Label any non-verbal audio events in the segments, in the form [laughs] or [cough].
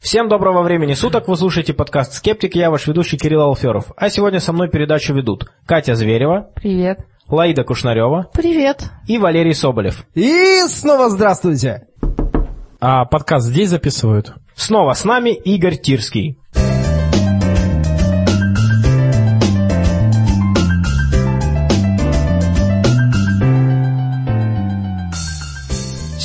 Всем доброго времени суток, вы слушаете подкаст «Скептик», я ваш ведущий Кирилл Алферов. А сегодня со мной передачу ведут Катя Зверева. Привет. Лаида Кушнарева. Привет. И Валерий Соболев. И снова здравствуйте. А подкаст здесь записывают? Снова с нами Игорь Тирский.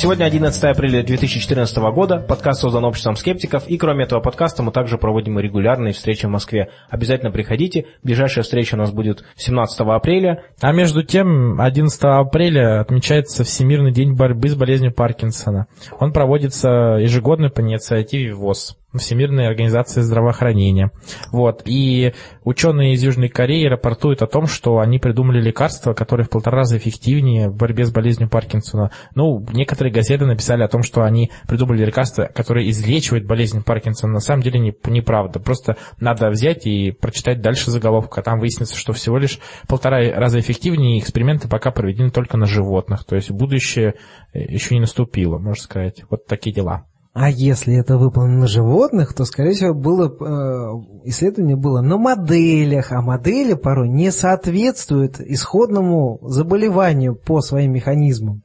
Сегодня 11 апреля 2014 года, подкаст создан обществом скептиков, и кроме этого подкаста мы также проводим регулярные встречи в Москве. Обязательно приходите, ближайшая встреча у нас будет 17 апреля. А между тем, 11 апреля отмечается Всемирный день борьбы с болезнью Паркинсона. Он проводится ежегодно по инициативе ВОЗ. Всемирной организации здравоохранения. Вот. И ученые из Южной Кореи рапортуют о том, что они придумали лекарство, которое в полтора раза эффективнее в борьбе с болезнью Паркинсона. Ну, некоторые газеты написали о том, что они придумали лекарство, которое излечивает болезнь Паркинсона. На самом деле не, неправда. Просто надо взять и прочитать дальше заголовок, а там выяснится, что всего лишь полтора раза эффективнее, эксперименты пока проведены только на животных. То есть будущее еще не наступило, можно сказать. Вот такие дела. А если это выполнено на животных, то, скорее всего, было, э, исследование было на моделях, а модели порой не соответствуют исходному заболеванию по своим механизмам.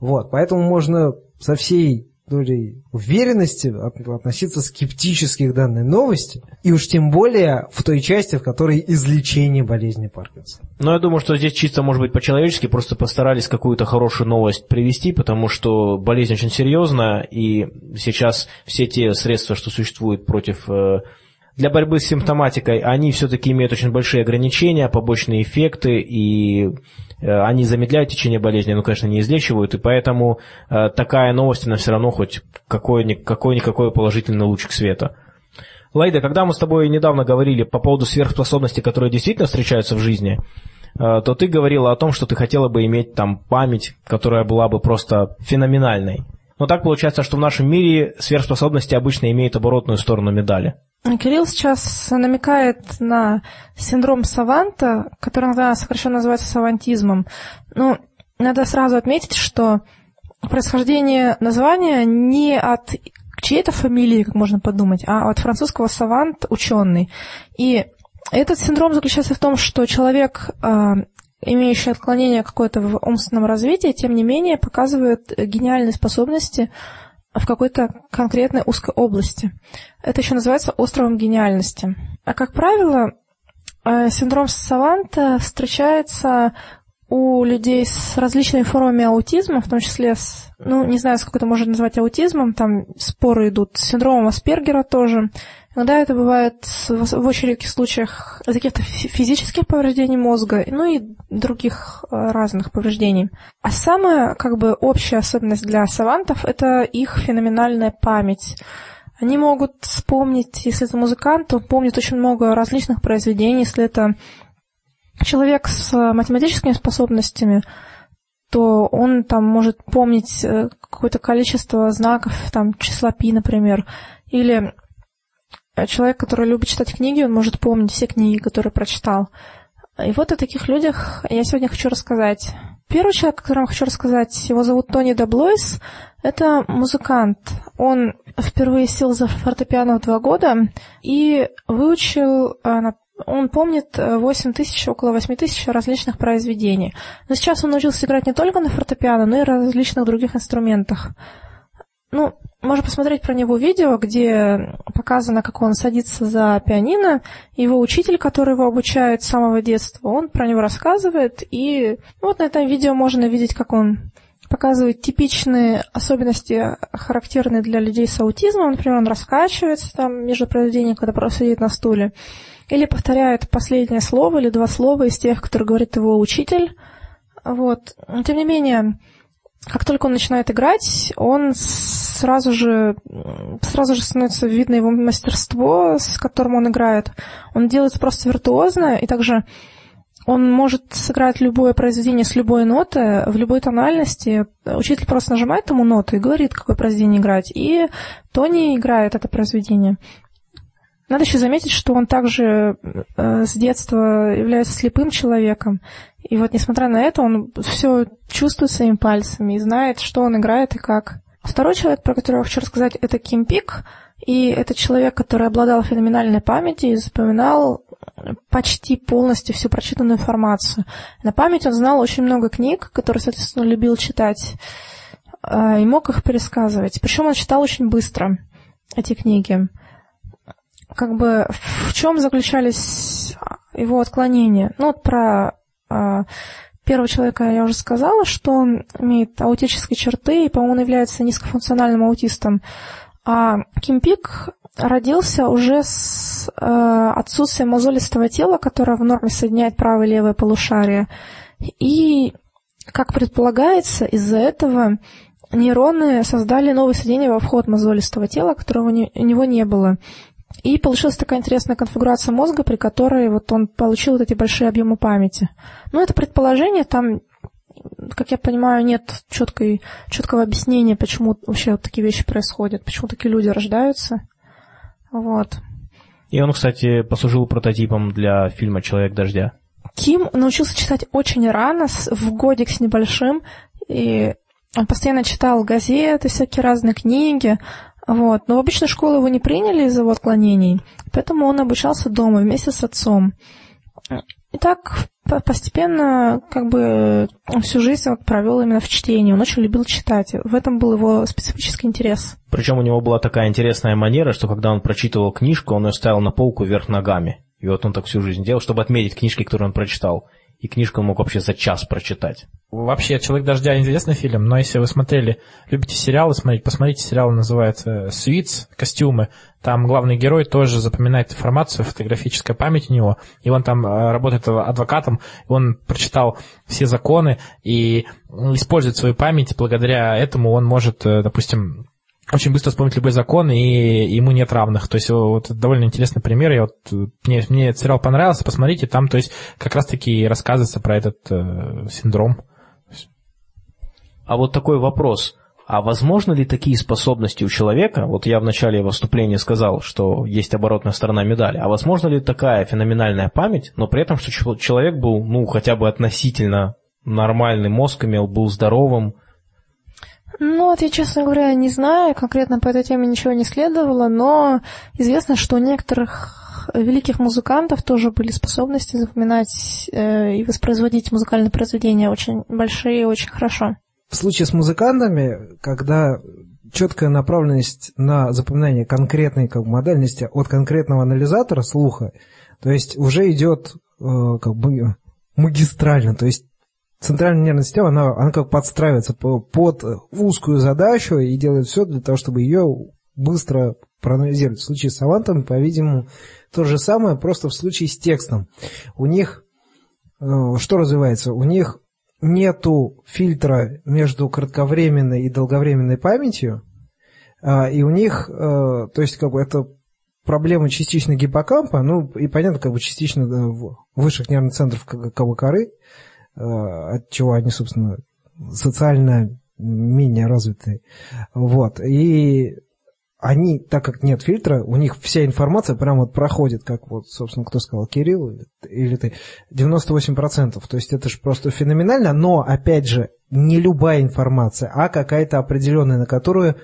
Вот, поэтому можно со всей долей уверенности относиться скептически к данной новости, и уж тем более в той части, в которой излечение болезни Паркинсона. Но я думаю, что здесь чисто, может быть, по-человечески просто постарались какую-то хорошую новость привести, потому что болезнь очень серьезная, и сейчас все те средства, что существуют против э, для борьбы с симптоматикой, они все-таки имеют очень большие ограничения, побочные эффекты, и они замедляют течение болезни, но, конечно, не излечивают, и поэтому э, такая новость, она все равно хоть какой-никакой положительный лучик света. Лайда, когда мы с тобой недавно говорили по поводу сверхспособностей, которые действительно встречаются в жизни, э, то ты говорила о том, что ты хотела бы иметь там память, которая была бы просто феноменальной. Но так получается, что в нашем мире сверхспособности обычно имеют оборотную сторону медали. Кирилл сейчас намекает на синдром саванта, который иногда сокращенно называется савантизмом. Ну, надо сразу отметить, что происхождение названия не от чьей-то фамилии, как можно подумать, а от французского савант – ученый. И этот синдром заключается в том, что человек, имеющий отклонение какое-то в умственном развитии, тем не менее показывает гениальные способности в какой-то конкретной узкой области. Это еще называется островом гениальности. А как правило, э, синдром Саванта встречается у людей с различными формами аутизма, в том числе с, ну, не знаю, сколько это можно назвать аутизмом, там споры идут, с синдромом Аспергера тоже, Иногда это бывает в очень редких случаях каких-то физических повреждений мозга, ну и других э, разных повреждений. А самая как бы общая особенность для савантов – это их феноменальная память. Они могут вспомнить, если это музыкант, то помнит очень много различных произведений, если это человек с математическими способностями, то он там может помнить э, какое-то количество знаков, там числа пи, например, или человек, который любит читать книги, он может помнить все книги, которые прочитал. И вот о таких людях я сегодня хочу рассказать. Первый человек, о котором хочу рассказать, его зовут Тони Даблойс. Это музыкант. Он впервые сел за фортепиано в два года и выучил, э, он помнит 8 тысяч, около 8 тысяч различных произведений. Но сейчас он научился играть не только на фортепиано, но и различных других инструментах. Ну, можно посмотреть про него видео, где показано, как он садится за пианино. Его учитель, который его обучает с самого детства, он про него рассказывает. И вот на этом видео можно видеть, как он показывает типичные особенности, характерные для людей с аутизмом. Например, он раскачивается там между произведениями, когда просто сидит на стуле. Или повторяет последнее слово или два слова из тех, которые говорит его учитель. Вот. Тем не менее, как только он начинает играть, он сразу же, сразу же становится видно его мастерство, с которым он играет. Он делает просто виртуозно, и также он может сыграть любое произведение с любой ноты, в любой тональности. Учитель просто нажимает ему ноту и говорит, какое произведение играть. И Тони играет это произведение. Надо еще заметить, что он также э, с детства является слепым человеком. И вот, несмотря на это, он все чувствует своими пальцами и знает, что он играет и как. Второй человек, про которого хочу рассказать, это Ким Пик. И это человек, который обладал феноменальной памятью и запоминал почти полностью всю прочитанную информацию. На память он знал очень много книг, которые, соответственно, любил читать, э, и мог их пересказывать. Причем он читал очень быстро эти книги. Как бы в чем заключались его отклонения? Ну, вот про первого человека я уже сказала, что он имеет аутические черты, и, по-моему, он является низкофункциональным аутистом. А Ким Пик родился уже с э, отсутствием мозолистого тела, которое в норме соединяет правое и левое полушарие. И, как предполагается, из-за этого нейроны создали новое соединение во вход мозолистого тела, которого у него не было. И получилась такая интересная конфигурация мозга, при которой вот он получил вот эти большие объемы памяти. Ну, это предположение, там как я понимаю, нет четкой, четкого объяснения, почему вообще вот такие вещи происходят, почему такие люди рождаются. Вот. И он, кстати, послужил прототипом для фильма «Человек дождя». Ким научился читать очень рано, в годик с небольшим, и он постоянно читал газеты, всякие разные книги, вот. Но в обычную школу его не приняли из-за его отклонений, поэтому он обучался дома вместе с отцом. И так постепенно как бы всю жизнь он провел именно в чтении. Он очень любил читать. В этом был его специфический интерес. Причем у него была такая интересная манера, что когда он прочитывал книжку, он ее ставил на полку вверх ногами. И вот он так всю жизнь делал, чтобы отметить книжки, которые он прочитал и книжку мог вообще за час прочитать. Вообще, «Человек дождя» интересный фильм, но если вы смотрели, любите сериалы смотреть, посмотрите, сериал называется «Свитс. Костюмы». Там главный герой тоже запоминает информацию, фотографическая память у него, и он там э, работает адвокатом, он прочитал все законы и использует свою память, благодаря этому он может, э, допустим, очень быстро вспомнить любой закон, и ему нет равных. То есть вот довольно интересный пример. Я вот, мне, мне этот сериал понравился, посмотрите, там то есть как раз-таки рассказывается про этот э, синдром. А вот такой вопрос. А возможно ли такие способности у человека, вот я в начале выступления сказал, что есть оборотная сторона медали, а возможно ли такая феноменальная память, но при этом, что человек был, ну, хотя бы относительно нормальный мозг имел, был здоровым, ну, вот я, честно говоря, не знаю, конкретно по этой теме ничего не следовало, но известно, что у некоторых великих музыкантов тоже были способности запоминать э, и воспроизводить музыкальные произведения очень большие и очень хорошо. В случае с музыкантами, когда четкая направленность на запоминание конкретной как бы, модальности от конкретного анализатора слуха, то есть уже идет э, как бы магистрально, то есть центральная нервная система, она, она как подстраивается под узкую задачу и делает все для того, чтобы ее быстро проанализировать. В случае с авантом, по-видимому, то же самое, просто в случае с текстом. У них э, что развивается? У них нету фильтра между кратковременной и долговременной памятью, а, и у них, э, то есть как бы это проблема частично гиппокампа, ну и понятно, как бы частично э, высших нервных центров как бы коры, от чего они, собственно, социально менее развитые. Вот. И они, так как нет фильтра, у них вся информация прямо вот проходит, как вот, собственно, кто сказал, Кирилл или, или ты, 98%. То есть это же просто феноменально, но, опять же, не любая информация, а какая-то определенная, на которую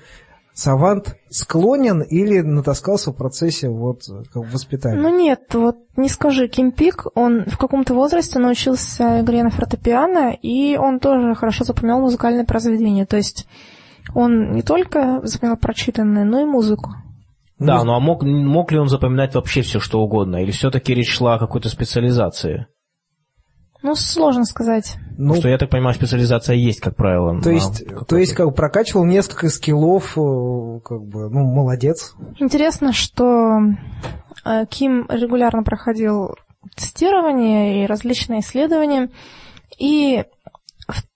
Савант склонен или натаскался в процессе вот воспитания? Ну нет, вот не скажи, Ким Пик, он в каком-то возрасте научился игре на фортепиано, и он тоже хорошо запоминал музыкальные произведения. То есть он не только запоминал прочитанное, но и музыку. Да, ну а мог, мог ли он запоминать вообще все, что угодно? Или все-таки речь шла о какой-то специализации? Ну, сложно сказать. Ну, что, я так понимаю, специализация есть, как правило. То есть, то есть как бы прокачивал несколько скиллов, э, как бы, ну, молодец. Интересно, что э, Ким регулярно проходил тестирование и различные исследования, и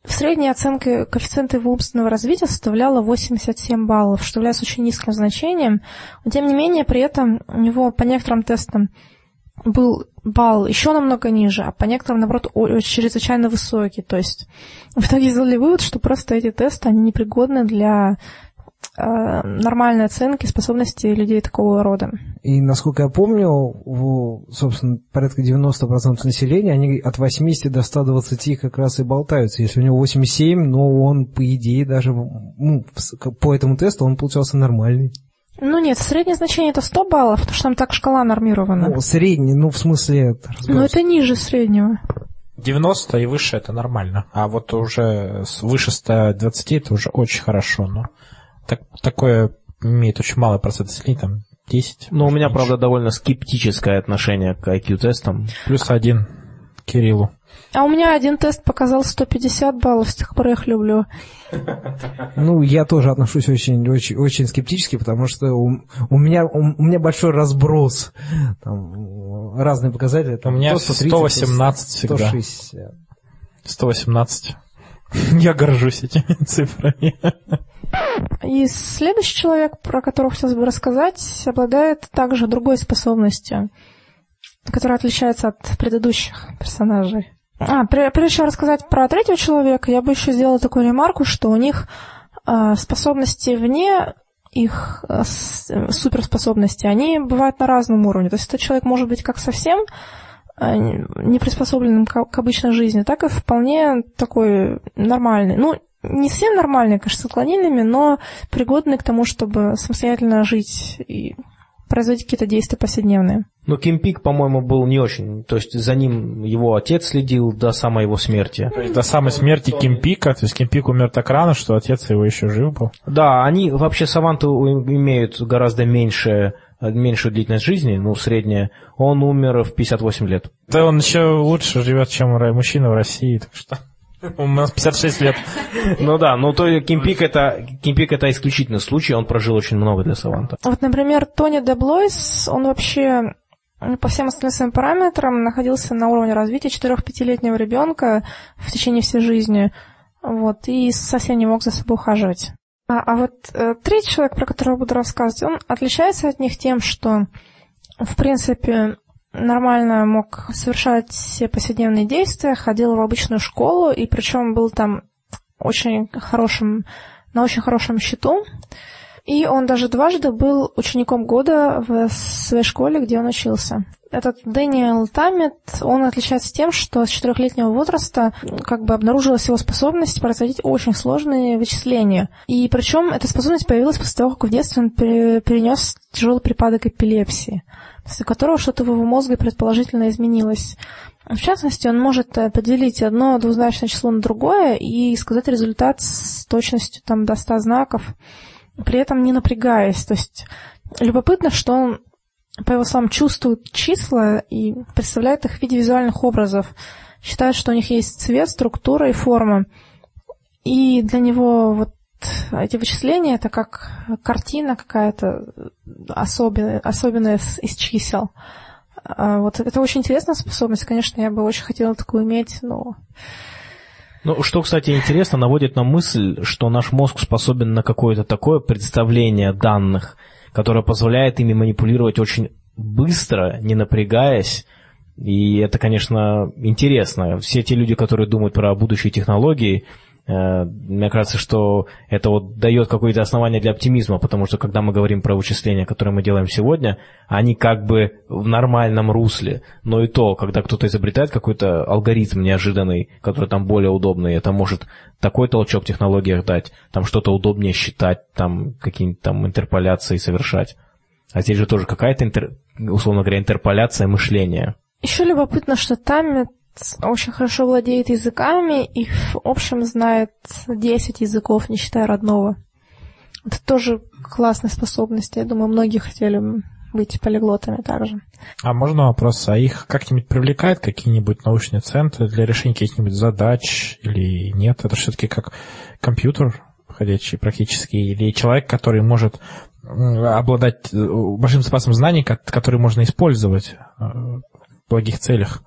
в средней оценке коэффициента его умственного развития составляла 87 баллов, что является очень низким значением. Но, тем не менее, при этом у него по некоторым тестам был балл еще намного ниже, а по некоторым, наоборот, чрезвычайно высокий. То есть в итоге сделали вывод, что просто эти тесты, они непригодны для э, нормальной оценки способностей людей такого рода. И, насколько я помню, в, собственно, порядка 90% населения, они от 80 до 120 как раз и болтаются. Если у него 87, но он, по идее, даже ну, по этому тесту он получался нормальный. Ну нет, среднее значение это 100 баллов, потому что там так шкала нормирована. Ну, средний, ну, в смысле... это. Но это ниже среднего. 90 и выше это нормально. А вот уже выше 120 это уже очень хорошо. Но так, такое имеет очень малый процент сильней, там 10. Но у меня, меньше. правда, довольно скептическое отношение к IQ-тестам. Плюс один Кириллу. А у меня один тест показал 150 баллов, с тех пор я их люблю. Ну, я тоже отношусь очень, очень, очень скептически, потому что у, у меня, у, у меня большой разброс. Там разные показатели. У Там меня то 130, то 118 всегда. 160. 118. [laughs] Я горжусь этими [laughs] цифрами. И следующий человек, про которого хотелось бы рассказать, обладает также другой способностью, которая отличается от предыдущих персонажей. А, пре- прежде чем рассказать про третьего человека, я бы еще сделала такую ремарку, что у них а, способности вне их а, суперспособности, они бывают на разном уровне. То есть этот человек может быть как совсем а, не приспособленным к, обычной жизни, так и вполне такой нормальный. Ну, не совсем нормальный, конечно, с отклонениями, но пригодный к тому, чтобы самостоятельно жить и производить какие-то действия повседневные. Но Ким Пик, по-моему, был не очень. То есть за ним его отец следил до самой его смерти. То есть до самой смерти Кимпика, то есть Кимпик умер так рано, что отец его еще жив был. Да, они вообще саванты имеют гораздо меньше, меньшую длительность жизни, ну, средняя. Он умер в 58 лет. Да он еще лучше живет, чем мужчина в России, так что... У нас 56 лет. [laughs] Ну да, ну то Ким Пик это, Ким Пик это исключительный случай, он прожил очень много для саванта. Вот, например, Тони Деблойс, он вообще ну, по всем остальным своим параметрам находился на уровне развития 4-5-летнего ребенка в течение всей жизни, вот, и совсем не мог за собой ухаживать. А, а вот э, третий человек, про которого буду рассказывать, он отличается от них тем, что, в принципе, нормально мог совершать все повседневные действия, ходил в обычную школу, и причем был там очень хорошим, на очень хорошем счету. И он даже дважды был учеником года в своей школе, где он учился. Этот Дэниел Таммет, он отличается тем, что с четырехлетнего возраста как бы обнаружилась его способность производить очень сложные вычисления. И причем эта способность появилась после того, как в детстве он пере- перенес тяжелый припадок эпилепсии, после которого что-то в его мозге предположительно изменилось. В частности, он может э, поделить одно двузначное число на другое и сказать результат с точностью там, до 100 знаков, при этом не напрягаясь. То есть любопытно, что он, по его словам, чувствует числа и представляет их в виде визуальных образов. Считает, что у них есть цвет, структура и форма. И для него вот эти вычисления это как картина какая-то особенная, особенная из чисел. А, Вот это очень интересная способность, конечно, я бы очень хотела такую иметь, но Ну, что, кстати, интересно, наводит на мысль, что наш мозг способен на какое-то такое представление данных, которое позволяет ими манипулировать очень быстро, не напрягаясь. И это, конечно, интересно. Все те люди, которые думают про будущие технологии, мне кажется, что это вот дает какое-то основание для оптимизма, потому что когда мы говорим про вычисления, которые мы делаем сегодня, они как бы в нормальном русле. Но и то, когда кто-то изобретает какой-то алгоритм неожиданный, который там более удобный, это может такой толчок в технологиях дать, там что-то удобнее считать, там какие-нибудь там интерполяции совершать. А здесь же тоже какая-то, интер- условно говоря, интерполяция мышления. Еще любопытно, что Таммит очень хорошо владеет языками и в общем знает 10 языков, не считая родного. Это тоже классная способность. Я думаю, многие хотели бы быть полиглотами также. А можно вопрос, а их как-нибудь привлекают какие-нибудь научные центры для решения каких-нибудь задач или нет? Это все-таки как компьютер ходячий практически, или человек, который может обладать э, большим запасом знаний, ко- который можно использовать э, в благих целях.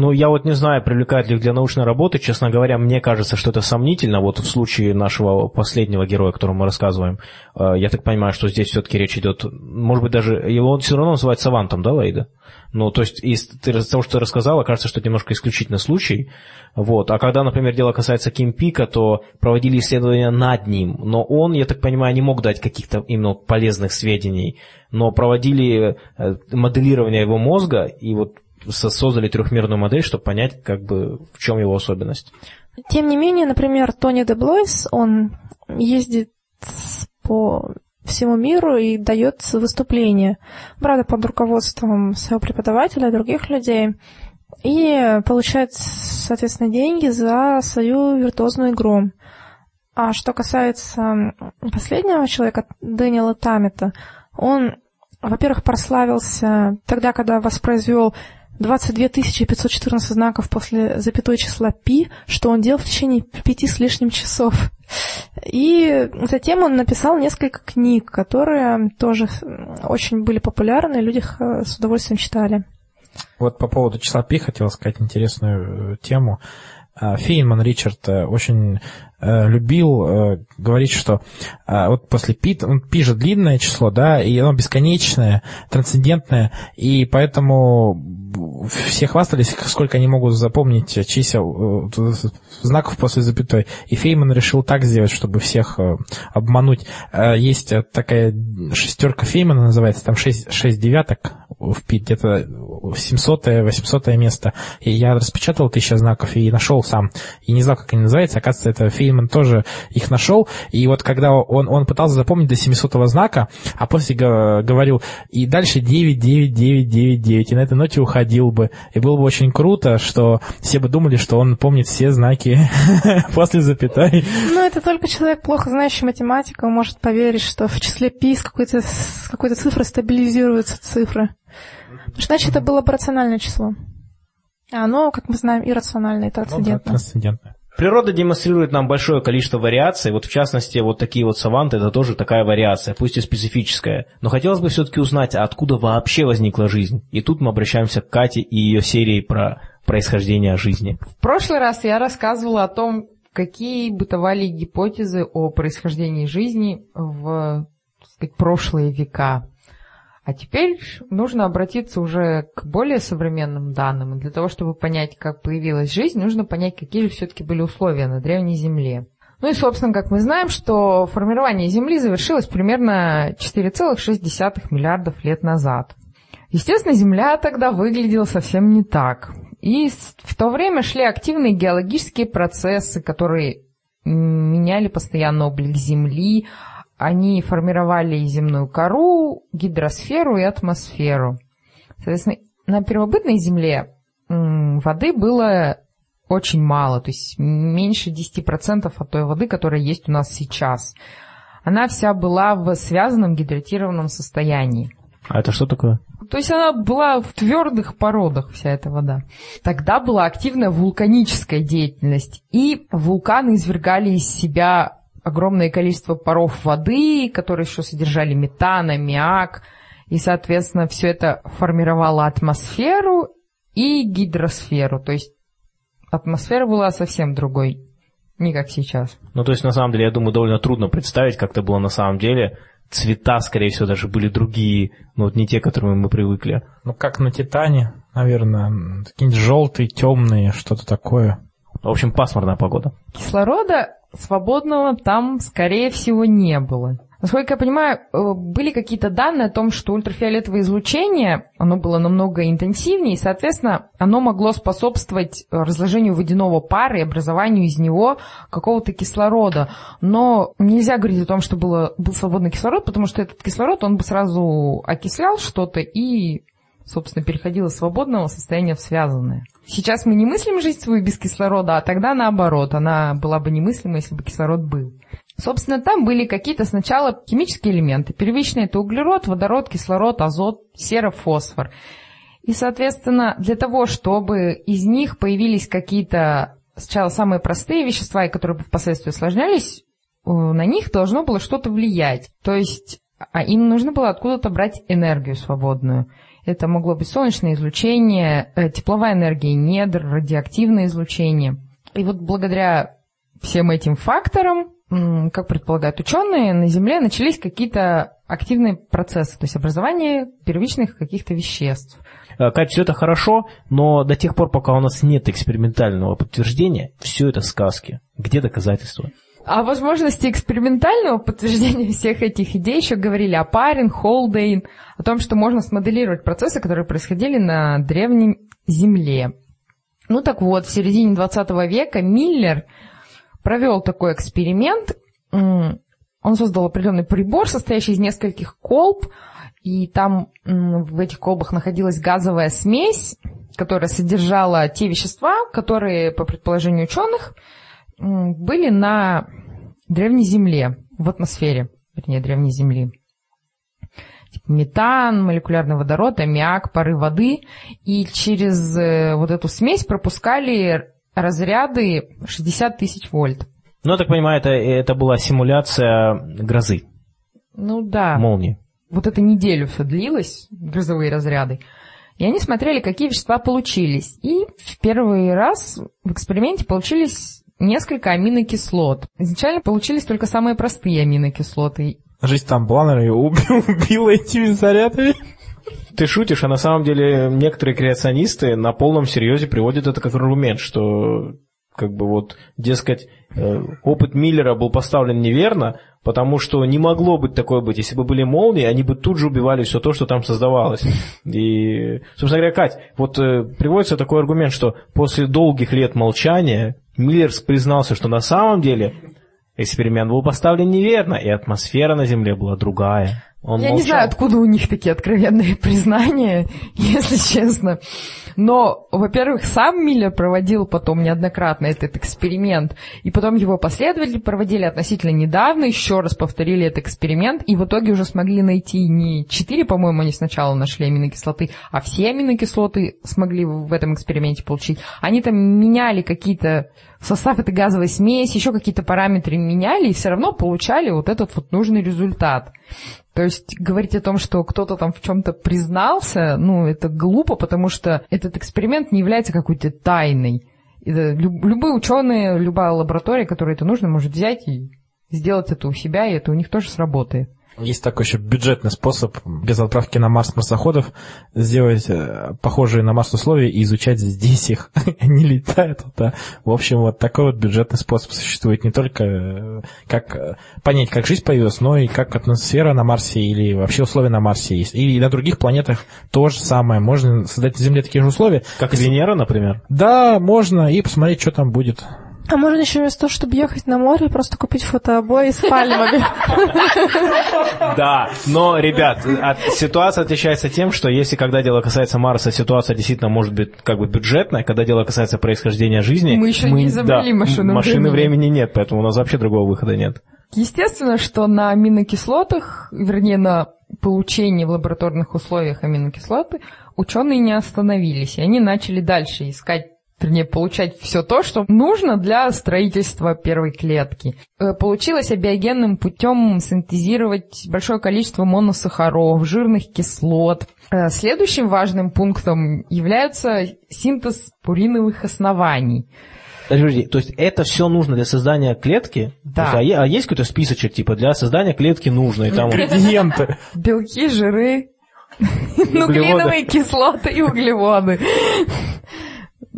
Ну, я вот не знаю, привлекает ли их для научной работы. Честно говоря, мне кажется, что это сомнительно. Вот в случае нашего последнего героя, о котором мы рассказываем, э, я так понимаю, что здесь все-таки речь идет, может быть, даже его все равно называют савантом, да, Лейда? Ну, то есть из того, что ты рассказала, кажется, что это немножко исключительный случай. Вот. А когда, например, дело касается Ким Пика, то проводили исследования над ним, но он, я так понимаю, не мог дать каких-то именно полезных сведений, но проводили э, моделирование его мозга и вот создали трехмерную модель, чтобы понять, как бы, в чем его особенность. Тем не менее, например, Тони Деблойс, он ездит по всему миру и дает выступления. Правда, под руководством своего преподавателя других людей. И получает, соответственно, деньги за свою виртуозную игру. А что касается последнего человека, Дэниела Тамета, он, во-первых, прославился тогда, когда воспроизвел 22 514 знаков после запятой числа пи, что он делал в течение пяти с лишним часов. И затем он написал несколько книг, которые тоже очень были популярны, люди их с удовольствием читали. Вот по поводу числа пи хотел сказать интересную э, тему. А, Фейнман Ричард э, очень э, любил э, говорить, что вот после пи, он пи же длинное число, да, и оно бесконечное, трансцендентное, и поэтому все хвастались, сколько они могут запомнить чисел, знаков после запятой. И Фейман решил так сделать, чтобы всех обмануть. Есть такая шестерка Феймана называется, там шесть, шесть девяток в где-то 700-800 место. И я распечатал тысяча знаков и нашел сам. И не знал, как они называются. Оказывается, это Фейман тоже их нашел. И вот когда он, он пытался запомнить до 700 знака, а после говорил, и дальше 9, 9, 9, 9, 9. И на этой ноте уходил бы. И было бы очень круто, что все бы думали, что он помнит все знаки [laughs] после запятой. Ну, это только человек, плохо знающий математику, может поверить, что в числе пи с какой-то какой цифры стабилизируются цифры. Потому что, значит, это было бы рациональное число. А оно, как мы знаем, иррациональное и трансцендентное. Ну, да, трансцендентное. Природа демонстрирует нам большое количество вариаций. Вот в частности, вот такие вот саванты, это тоже такая вариация, пусть и специфическая. Но хотелось бы все-таки узнать, а откуда вообще возникла жизнь. И тут мы обращаемся к Кате и ее серии про происхождение жизни. В прошлый раз я рассказывала о том, какие бытовали гипотезы о происхождении жизни в так сказать, прошлые века. А теперь нужно обратиться уже к более современным данным. Для того, чтобы понять, как появилась жизнь, нужно понять, какие же все-таки были условия на Древней Земле. Ну и, собственно, как мы знаем, что формирование Земли завершилось примерно 4,6 миллиардов лет назад. Естественно, Земля тогда выглядела совсем не так. И в то время шли активные геологические процессы, которые меняли постоянно облик Земли, они формировали земную кору, гидросферу и атмосферу. Соответственно, на первобытной Земле воды было очень мало, то есть меньше 10% от той воды, которая есть у нас сейчас. Она вся была в связанном гидратированном состоянии. А это что такое? То есть она была в твердых породах, вся эта вода. Тогда была активная вулканическая деятельность, и вулканы извергали из себя огромное количество паров воды, которые еще содержали метан, аммиак, и, соответственно, все это формировало атмосферу и гидросферу, то есть атмосфера была совсем другой, не как сейчас. Ну, то есть, на самом деле, я думаю, довольно трудно представить, как это было на самом деле. Цвета, скорее всего, даже были другие, но вот не те, к которым мы привыкли. Ну, как на Титане, наверное, какие-нибудь желтые, темные, что-то такое. В общем, пасмурная погода. Кислорода свободного там, скорее всего, не было. Насколько я понимаю, э, были какие-то данные о том, что ультрафиолетовое излучение, оно было намного интенсивнее, и, соответственно, оно могло способствовать разложению водяного пара и образованию из него какого-то кислорода. Но нельзя говорить о том, что было, был свободный кислород, потому что этот кислород, он бы сразу окислял что-то и собственно, переходила свободного состояния в связанное. Сейчас мы не мыслим жизнь свою без кислорода, а тогда наоборот, она была бы немыслима, если бы кислород был. Собственно, там были какие-то сначала химические элементы. Первичные это углерод, водород, кислород, азот, сера, фосфор. И, соответственно, для того, чтобы из них появились какие-то сначала самые простые вещества, и которые впоследствии усложнялись, э, на них должно было что-то влиять. То есть а им нужно было откуда-то брать энергию свободную. Это могло быть солнечное излучение, э, тепловая энергия недр, радиоактивное излучение. И вот благодаря всем этим факторам, как предполагают ученые, на Земле начались какие-то активные процессы, то есть образование первичных каких-то веществ. Э, Кать, все это хорошо, но до тех пор, пока у нас нет экспериментального подтверждения, все это сказки. Где доказательства? О возможности экспериментального подтверждения [laughs] всех этих идей еще говорили Апарин, Холдейн, о том, что можно смоделировать процессы, которые происходили на древней Земле. Ну так вот, в середине 20 века Миллер провел такой эксперимент, он создал определенный прибор, состоящий из нескольких колб, и там в этих колбах находилась газовая смесь, которая содержала те вещества, которые, по предположению ученых, были на Древней Земле, в атмосфере, вернее, Древней Земли. Типа метан, молекулярный водород, аммиак, пары воды. И через э, вот эту смесь пропускали разряды 60 тысяч вольт. Ну, я так понимаю, это, это была симуляция грозы. Ну да. Молнии. Вот это неделю все длилось, грозовые разряды. И они смотрели, какие вещества получились. И в первый раз в эксперименте получились несколько аминокислот. Изначально получились только самые простые аминокислоты. Жизнь там была, наверное, убил, [laughs] убила этими зарядами. Ты шутишь, а на самом деле некоторые креационисты на полном серьезе приводят это как аргумент, что как бы вот, дескать, э, опыт Миллера был поставлен неверно, потому что не могло быть такое быть. Если бы были молнии, они бы тут же убивали все то, что там создавалось. И, собственно говоря, Кать, вот э, приводится такой аргумент, что после долгих лет молчания Миллер признался, что на самом деле эксперимент был поставлен неверно, и атмосфера на Земле была другая. Он Я молчал. не знаю, откуда у них такие откровенные [laughs] признания, [laughs] если честно. Но, во-первых, сам Миллер проводил потом неоднократно этот эксперимент, и потом его последователи проводили относительно недавно, еще раз повторили этот эксперимент, и в итоге уже смогли найти не 4, по-моему, они сначала нашли аминокислоты, а все аминокислоты смогли в этом эксперименте получить. Они там меняли какие-то состав этой газовой смеси, еще какие-то параметры меняли, и все равно получали вот этот вот нужный результат. То есть говорить о том, что кто-то там в чем-то признался, ну, это глупо, потому что этот эксперимент не является какой-то тайной. Это люб- любые ученые, любая лаборатория, которой это нужно, может взять и сделать это у себя, и это у них тоже сработает. Есть такой еще бюджетный способ без отправки на Марс марсоходов сделать э, похожие на Марс условия и изучать здесь их. [laughs] Они летают туда. В общем, вот такой вот бюджетный способ существует не только э, как э, понять, как жизнь появилась, но и как атмосфера на Марсе или вообще условия на Марсе есть. И на других планетах то же самое. Можно создать на Земле такие же условия. Как Венера, например. Да, можно, и посмотреть, что там будет. А можно еще вместо того, чтобы ехать на море, просто купить фотообои с пальмами. Да, но, ребят, ситуация отличается тем, что если когда дело касается Марса, ситуация действительно может быть как бы бюджетная, когда дело касается происхождения жизни... Мы еще не изобрели машину Машины времени. времени нет, поэтому у нас вообще другого выхода нет. Естественно, что на аминокислотах, вернее, на получении в лабораторных условиях аминокислоты, ученые не остановились, и они начали дальше искать вернее, получать все то, что нужно для строительства первой клетки. Э, Получилось абиогенным путем синтезировать большое количество моносахаров, жирных кислот. Э, Следующим важным пунктом является синтез пуриновых оснований. Подожди, то есть это все нужно для создания клетки? Да. То есть, а, а есть какой-то списочек, типа, для создания клетки нужно, и там... Ингредиенты. Белки, жиры, нуклеиновые кислоты и углеводы.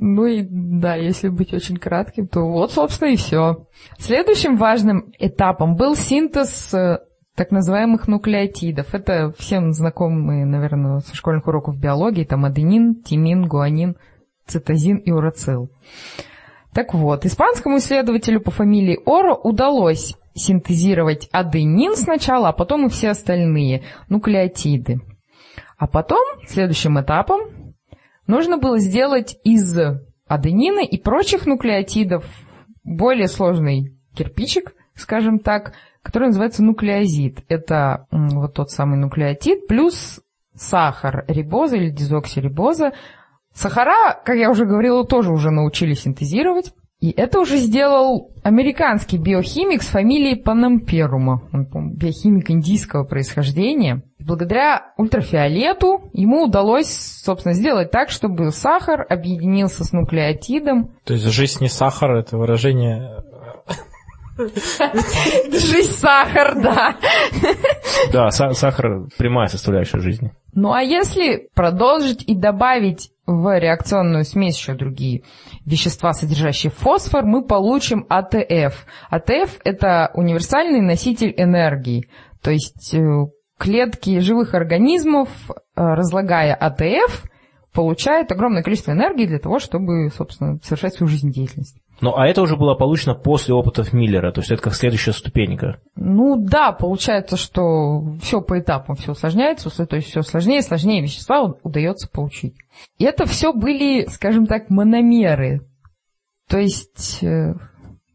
Ну и да, если быть очень кратким, то вот, собственно, и все. Следующим важным этапом был синтез э, так называемых нуклеотидов. Это всем знакомые, наверное, со школьных уроков биологии. Там аденин, тимин, гуанин, цитозин и урацил. Так вот, испанскому исследователю по фамилии Оро удалось синтезировать аденин сначала, а потом и все остальные нуклеотиды. А потом, следующим этапом, нужно было сделать из аденина и прочих нуклеотидов более сложный кирпичик, скажем так, который называется нуклеозид. Это вот тот самый нуклеотид плюс сахар, рибоза или дезоксирибоза. Сахара, как я уже говорила, тоже уже научились синтезировать. И это уже сделал американский биохимик с фамилией Панамперума. Он, биохимик индийского происхождения. Благодаря ультрафиолету ему удалось, собственно, сделать так, чтобы сахар объединился с нуклеотидом. То есть жизнь не сахар, это выражение... Жизнь сахар, да. Да, са- сахар – прямая составляющая жизни. Ну а если продолжить и добавить в реакционную смесь еще другие вещества, содержащие фосфор, мы получим АТФ. АТФ – это универсальный носитель энергии. То есть э, клетки живых организмов, э, разлагая АТФ, получает огромное количество энергии для того, чтобы, собственно, совершать свою жизнедеятельность. Ну, а это уже было получено после опытов Миллера, то есть это как следующая ступенька. Ну да, получается, что все по этапам, все усложняется, то есть все сложнее и сложнее вещества удается получить. И это все были, скажем так, мономеры. То есть, э,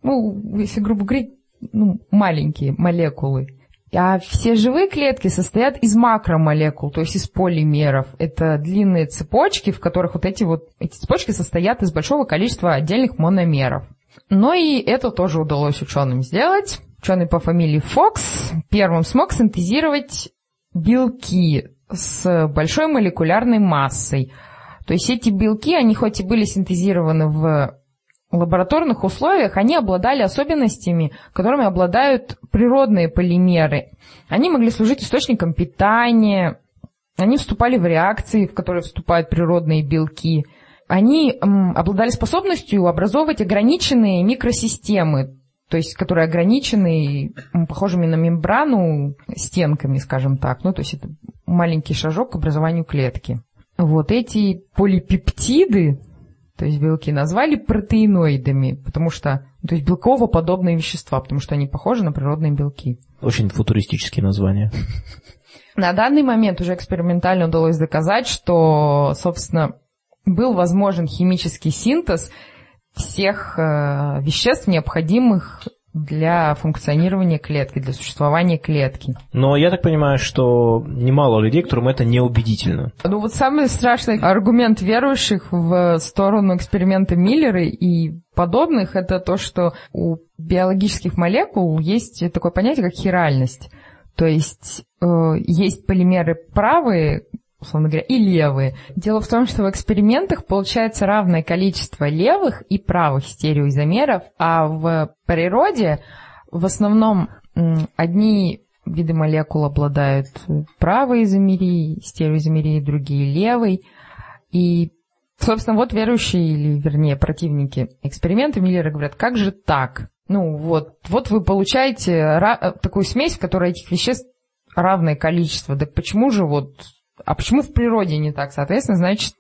ну, если грубо говорить, ну, маленькие молекулы. А все живые клетки состоят из макромолекул, то есть из полимеров. Это длинные цепочки, в которых вот эти вот эти цепочки состоят из большого количества отдельных мономеров. Но и это тоже удалось ученым сделать. Ученый по фамилии Фокс первым смог синтезировать белки с большой молекулярной массой. То есть эти белки, они хоть и были синтезированы в лабораторных условиях они обладали особенностями, которыми обладают природные полимеры. Они могли служить источником питания, они вступали в реакции, в которые вступают природные белки. Они м, обладали способностью образовывать ограниченные микросистемы, то есть которые ограничены похожими на мембрану стенками, скажем так. Ну, то есть это маленький шажок к образованию клетки. Вот эти полипептиды, то есть белки, назвали протеиноидами, потому что, ну, то есть белково-подобные вещества, потому что они похожи на природные белки. Очень футуристические названия. На данный момент уже экспериментально удалось доказать, что, собственно, был возможен химический синтез всех э, веществ, необходимых для функционирования клетки, для существования клетки. Но я так понимаю, что немало людей, которым это неубедительно. Ну вот самый страшный аргумент верующих в сторону эксперимента Миллера и подобных, это то, что у биологических молекул есть такое понятие, как хиральность. То есть э, есть полимеры правые, условно говоря, и левые. Дело в том, что в экспериментах получается равное количество левых и правых стереоизомеров, а в природе в основном одни виды молекул обладают правой изомерией, стереоизомерией, другие левой. И, собственно, вот верующие, или, вернее, противники эксперимента Миллера говорят, как же так? Ну, вот, вот вы получаете такую смесь, в которой этих веществ равное количество. Так почему же вот а почему в природе не так? Соответственно, значит,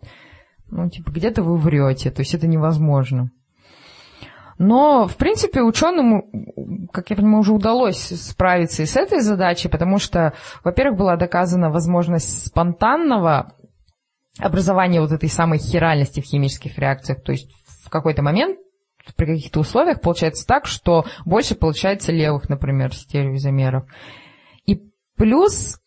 ну, типа, где-то вы врете, то есть это невозможно. Но, в принципе, ученым, как я понимаю, уже удалось справиться и с этой задачей, потому что, во-первых, была доказана возможность спонтанного образования вот этой самой хиральности в химических реакциях. То есть в какой-то момент при каких-то условиях получается так, что больше получается левых, например, стереоизомеров. И плюс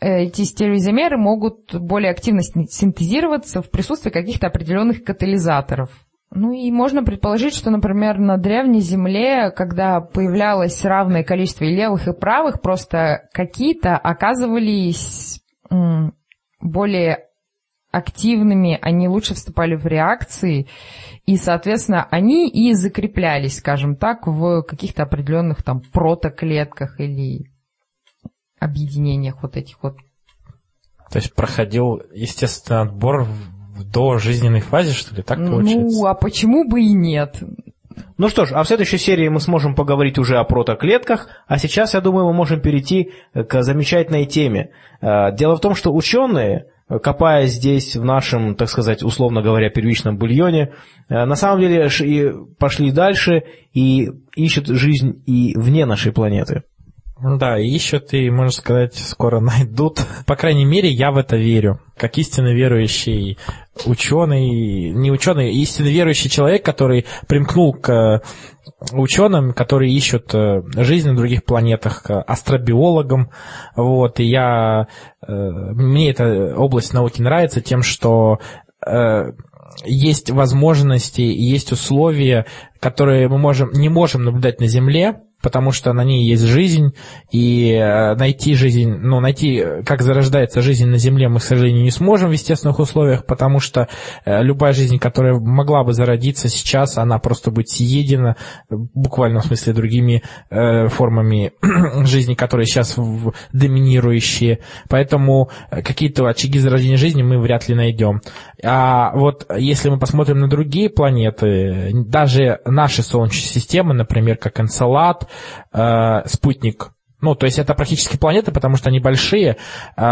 эти стереоизомеры могут более активно синтезироваться в присутствии каких-то определенных катализаторов. Ну и можно предположить, что, например, на древней Земле, когда появлялось равное количество и левых, и правых, просто какие-то оказывались более активными, они лучше вступали в реакции, и, соответственно, они и закреплялись, скажем так, в каких-то определенных там протоклетках или объединениях вот этих вот. То есть проходил естественный отбор в до жизненной фазе, что ли, так получается? Ну, а почему бы и нет? Ну что ж, а в следующей серии мы сможем поговорить уже о протоклетках, а сейчас, я думаю, мы можем перейти к замечательной теме. Э, дело в том, что ученые, копая здесь в нашем, так сказать, условно говоря, первичном бульоне, э, на самом деле пошли дальше и ищут жизнь и вне нашей планеты. Да, ищут и, можно сказать, скоро [laughs] найдут. По крайней мере, я в это верю. Как истинно верующий ученый, не ученый, истинно верующий человек, который примкнул к ученым, которые ищут э, жизнь на других планетах, к астробиологам. Вот, и я, э, мне эта область науки нравится тем, что э, есть возможности есть условия, которые мы можем, не можем наблюдать на Земле, потому что на ней есть жизнь, и э, найти жизнь, ну, найти, как зарождается жизнь на Земле, мы, к сожалению, не сможем в естественных условиях, потому что э, любая жизнь, которая могла бы зародиться сейчас, она просто будет съедена, буквально в смысле другими э, формами [clears throat] жизни, которые сейчас доминирующие. Поэтому какие-то очаги зарождения жизни мы вряд ли найдем. А вот если мы посмотрим на другие планеты, даже наши Солнечные системы, например, как Энцелад, э, спутник ну, то есть это практически планеты, потому что они большие, э,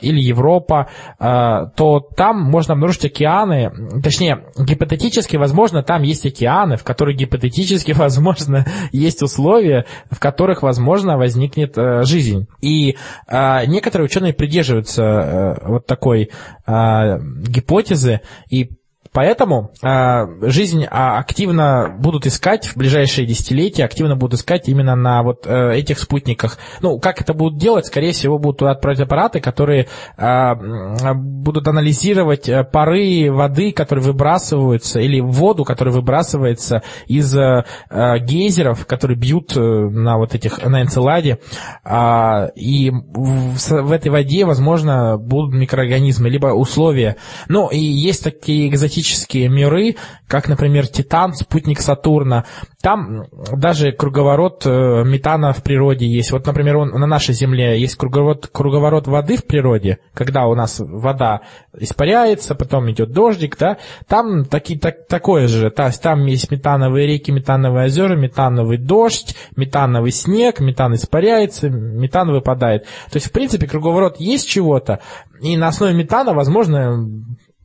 или Европа, э, то там можно обнаружить океаны, точнее, гипотетически, возможно, там есть океаны, в которых гипотетически, [laughs] возможно, есть условия, в которых, возможно, возникнет э, жизнь. И э, некоторые ученые придерживаются э, вот такой э, гипотезы и Поэтому э, жизнь а, активно будут искать в ближайшие десятилетия, активно будут искать именно на вот э, этих спутниках. Ну, как это будут делать? Скорее всего, будут отправить аппараты, которые э, будут анализировать э, пары воды, которые выбрасываются, или воду, которая выбрасывается из э, гейзеров, которые бьют э, на вот этих, на Энцеладе. Э, и в, в этой воде, возможно, будут микроорганизмы, либо условия. Ну, и есть такие экзотические галактические миры, как, например, Титан, спутник Сатурна. Там даже круговорот э, метана в природе есть. Вот, например, он, на нашей Земле есть круговорот, круговорот воды в природе, когда у нас вода испаряется, потом идет дождик, да, там таки, так, такое же, то есть там есть метановые реки, метановые озера, метановый дождь, метановый снег, метан испаряется, метан выпадает. То есть, в принципе, круговорот есть чего-то, и на основе метана, возможно,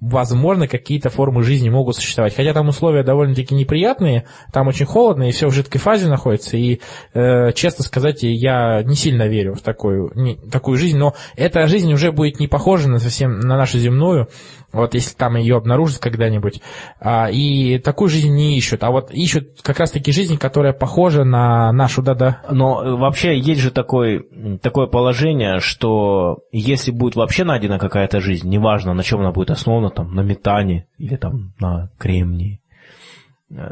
возможно, какие-то формы жизни могут существовать. Хотя там условия довольно-таки неприятные, там очень холодно, и все в жидкой фазе находится, и, э, честно сказать, я не сильно верю в такую, не, такую жизнь, но эта жизнь уже будет не похожа на совсем на нашу земную, вот если там ее обнаружат когда-нибудь. А, и такую жизнь не ищут. А вот ищут как раз-таки жизнь, которая похожа на нашу, да-да. Но э, вообще есть же такой, такое положение, что если будет вообще найдена какая-то жизнь, неважно, на чем она будет основана, там, на метане или там на кремнии,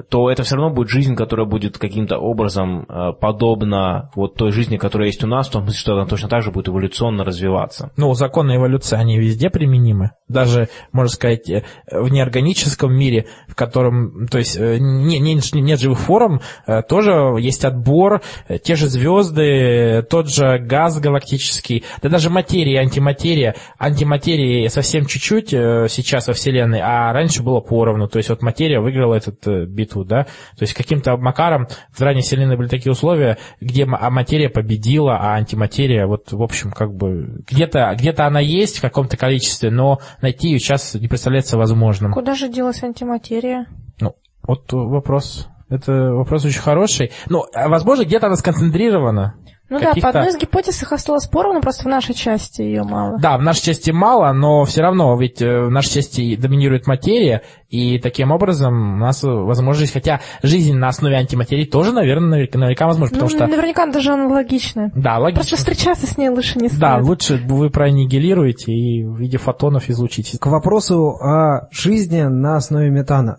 то это все равно будет жизнь, которая будет каким-то образом э, подобна вот той жизни, которая есть у нас, в том смысле, что она точно так же будет эволюционно развиваться. Ну, законы эволюции, они везде применимы. Даже, можно сказать, э, в неорганическом мире, в котором, то есть, э, не, не, нет живых форм, тоже есть отбор, те же звезды, тот же газ галактический, да даже материя антиматерия. Антиматерии совсем чуть-чуть сейчас во Вселенной, а раньше было поровну. То есть, вот материя выиграла этот битву, да, то есть каким-то макаром в ранней вселенной были такие условия, где а материя победила, а антиматерия, вот, в общем, как бы, где-то где она есть в каком-то количестве, но найти ее сейчас не представляется возможным. Куда же делась антиматерия? Ну, вот вопрос. Это вопрос очень хороший. Ну, возможно, где-то она сконцентрирована. Ну да, по одной из гипотез их осталось поровну, просто в нашей части ее мало. Да, в нашей части мало, но все равно, ведь э, в нашей части доминирует материя, и таким образом у нас возможность, хотя жизнь на основе антиматерии тоже, наверное, наверняка возможно, потому ну, что... Наверняка даже аналогична. Да, логично. Просто встречаться с ней лучше не стоит. Да, лучше вы проаннигилируете и в виде фотонов излучите. К вопросу о жизни на основе метана.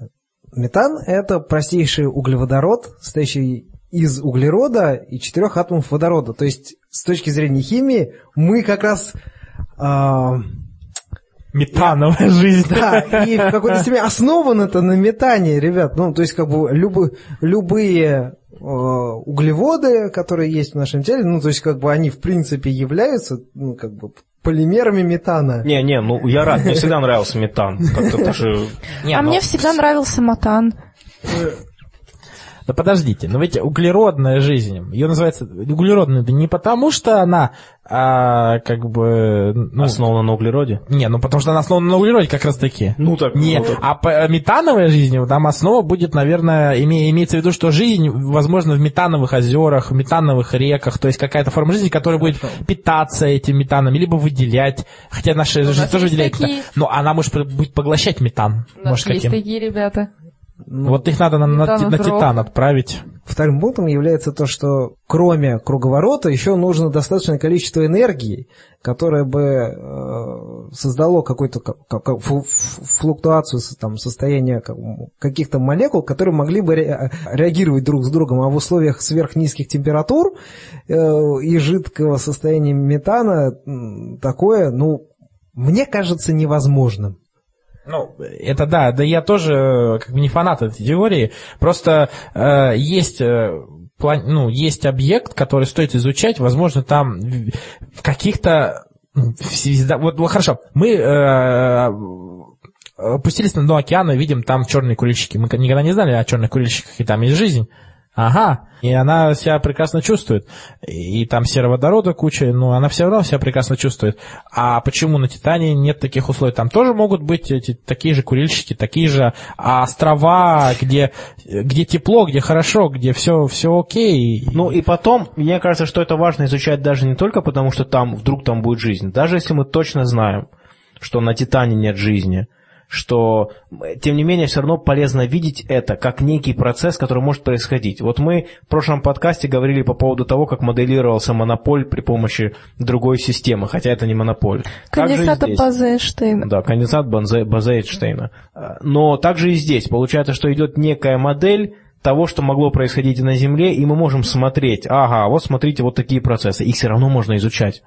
Метан – это простейший углеводород, состоящий из углерода и четырех атомов водорода. То есть, с точки зрения химии, мы как раз... Э, Метановая жизнь. Да, и в какой-то степени основано это на метане, ребят. Ну, то есть, как бы, любы, любые э, углеводы, которые есть в нашем теле, ну, то есть, как бы, они, в принципе, являются, ну, как бы, полимерами метана. Не, не, ну, я рад, мне всегда нравился метан. Как-то даже... Не, а но... мне всегда нравился матан. Да подождите, но ведь углеродная жизнь, ее называется углеродной, да не потому, что она а, как бы... Ну, основана на углероде? Не, ну потому что она основана на углероде как раз таки. Ну так. Не, ну, так. а по, метановая жизнь, там основа будет, наверное, име, имеется в виду, что жизнь, возможно, в метановых озерах, в метановых реках, то есть какая-то форма жизни, которая будет питаться этим метаном, либо выделять, хотя наша жизнь тоже выделяет такие... но она может будет поглощать метан. У нас может, есть каким. такие ребята. Ну, вот их надо на, на, на Титан отправить. Вторым пунктом является то, что кроме круговорота еще нужно достаточное количество энергии, которое бы э, создало какую-то как, как, флуктуацию там, состояния как, каких-то молекул, которые могли бы ре, реагировать друг с другом, а в условиях сверхнизких температур э, и жидкого состояния метана такое, ну, мне кажется невозможным. Ну, это да, да я тоже э, как бы не фанат этой теории, просто э, есть э, план, ну, есть объект, который стоит изучать, возможно, там в каких-то вот, вот хорошо, мы э, опустились на дно океана, видим там черные курильщики. Мы никогда не знали о черных курильщиках, и там есть жизнь. Ага, и она себя прекрасно чувствует. И там сероводорода куча, но она все равно себя прекрасно чувствует. А почему на Титане нет таких условий? Там тоже могут быть эти, такие же курильщики, такие же острова, где, где тепло, где хорошо, где все, все окей. Ну и потом, мне кажется, что это важно изучать даже не только потому, что там вдруг там будет жизнь. Даже если мы точно знаем, что на Титане нет жизни – что, тем не менее, все равно полезно видеть это как некий процесс, который может происходить. Вот мы в прошлом подкасте говорили по поводу того, как моделировался монополь при помощи другой системы, хотя это не монополь. Конденсата База-Эйнштейна. Да, конденсат База-Эйнштейна. Но также и здесь. Получается, что идет некая модель, того, что могло происходить на Земле, и мы можем смотреть, ага, вот смотрите, вот такие процессы. Их все равно можно изучать.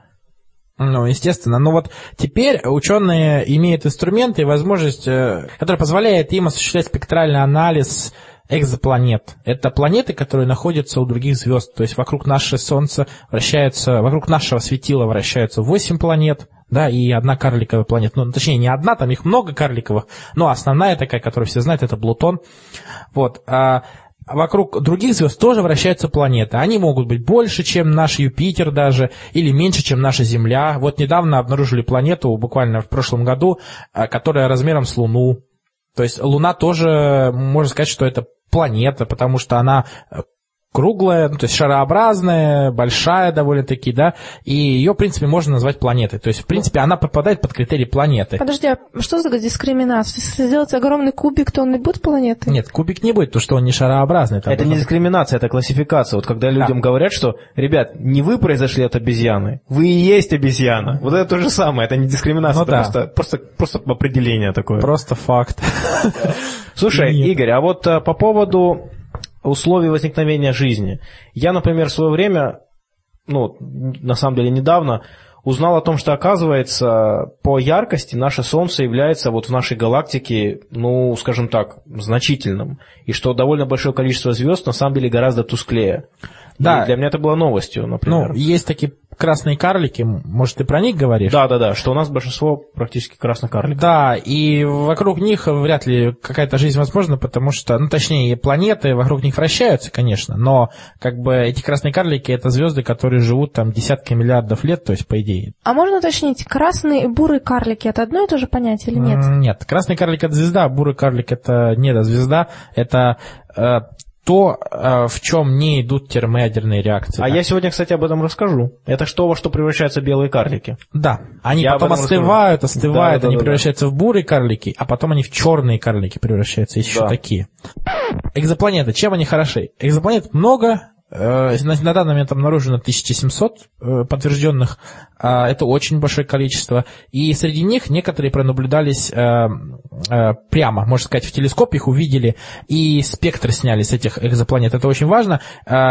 Ну, естественно. Но вот теперь ученые имеют инструменты и возможность, э, которая позволяет им осуществлять спектральный анализ экзопланет. Это планеты, которые находятся у других звезд. То есть вокруг нашего Солнца вращаются, вокруг нашего светила вращаются 8 планет, да, и одна карликовая планета. Ну, точнее, не одна, там их много карликовых, но основная такая, которую все знают, это Плутон. Вот. А вокруг других звезд тоже вращаются планеты. Они могут быть больше, чем наш Юпитер даже, или меньше, чем наша Земля. Вот недавно обнаружили планету, буквально в прошлом году, э, которая размером с Луну. То есть Луна тоже, можно сказать, что это планета, потому что она э, круглая, ну, то есть шарообразная, большая довольно-таки, да, и ее, в принципе, можно назвать планетой. То есть, в принципе, она попадает под критерий планеты. Подожди, а что за дискриминация? Если сделать огромный кубик, то он не будет планетой? Нет, кубик не будет, потому что он не шарообразный. Там это не дискриминация, это классификация. Вот когда людям да. говорят, что, ребят, не вы произошли от обезьяны, вы и есть обезьяна. Вот это то же самое, это не дискриминация, ну, это да. просто, просто, просто определение такое. Просто факт. Слушай, Игорь, а вот а, по поводу условий возникновения жизни. Я, например, в свое время, ну, на самом деле недавно, узнал о том, что, оказывается, по яркости наше Солнце является вот в нашей галактике, ну, скажем так, значительным. И что довольно большое количество звезд на самом деле гораздо тусклее. Да. И для меня это было новостью, например. Ну, есть такие красные карлики, может, ты про них говоришь? Да, да, да, что у нас большинство практически красных карликов. Да, и вокруг них вряд ли какая-то жизнь возможна, потому что, ну, точнее, планеты вокруг них вращаются, конечно, но как бы эти красные карлики это звезды, которые живут там десятки миллиардов лет, то есть по идее. А можно уточнить, красные и бурые карлики это одно и то же понятие или нет? Нет, красный карлик это звезда, а бурый карлик это не звезда, это э, то, э, в чем не идут термоядерные реакции. А да. я сегодня, кстати, об этом расскажу. Это что, во что превращаются белые карлики. Да, они я потом остывают, расскажу. остывают, да, они да, превращаются да. в бурые карлики, а потом они в черные карлики превращаются, есть да. еще такие. Экзопланеты, чем они хороши? Экзопланет много, Э, на данный момент обнаружено 1700 э, подтвержденных, это очень большое количество, и среди них некоторые пронаблюдались э, прямо, можно сказать, в телескоп их увидели, и спектр сняли с этих экзопланет, это очень важно.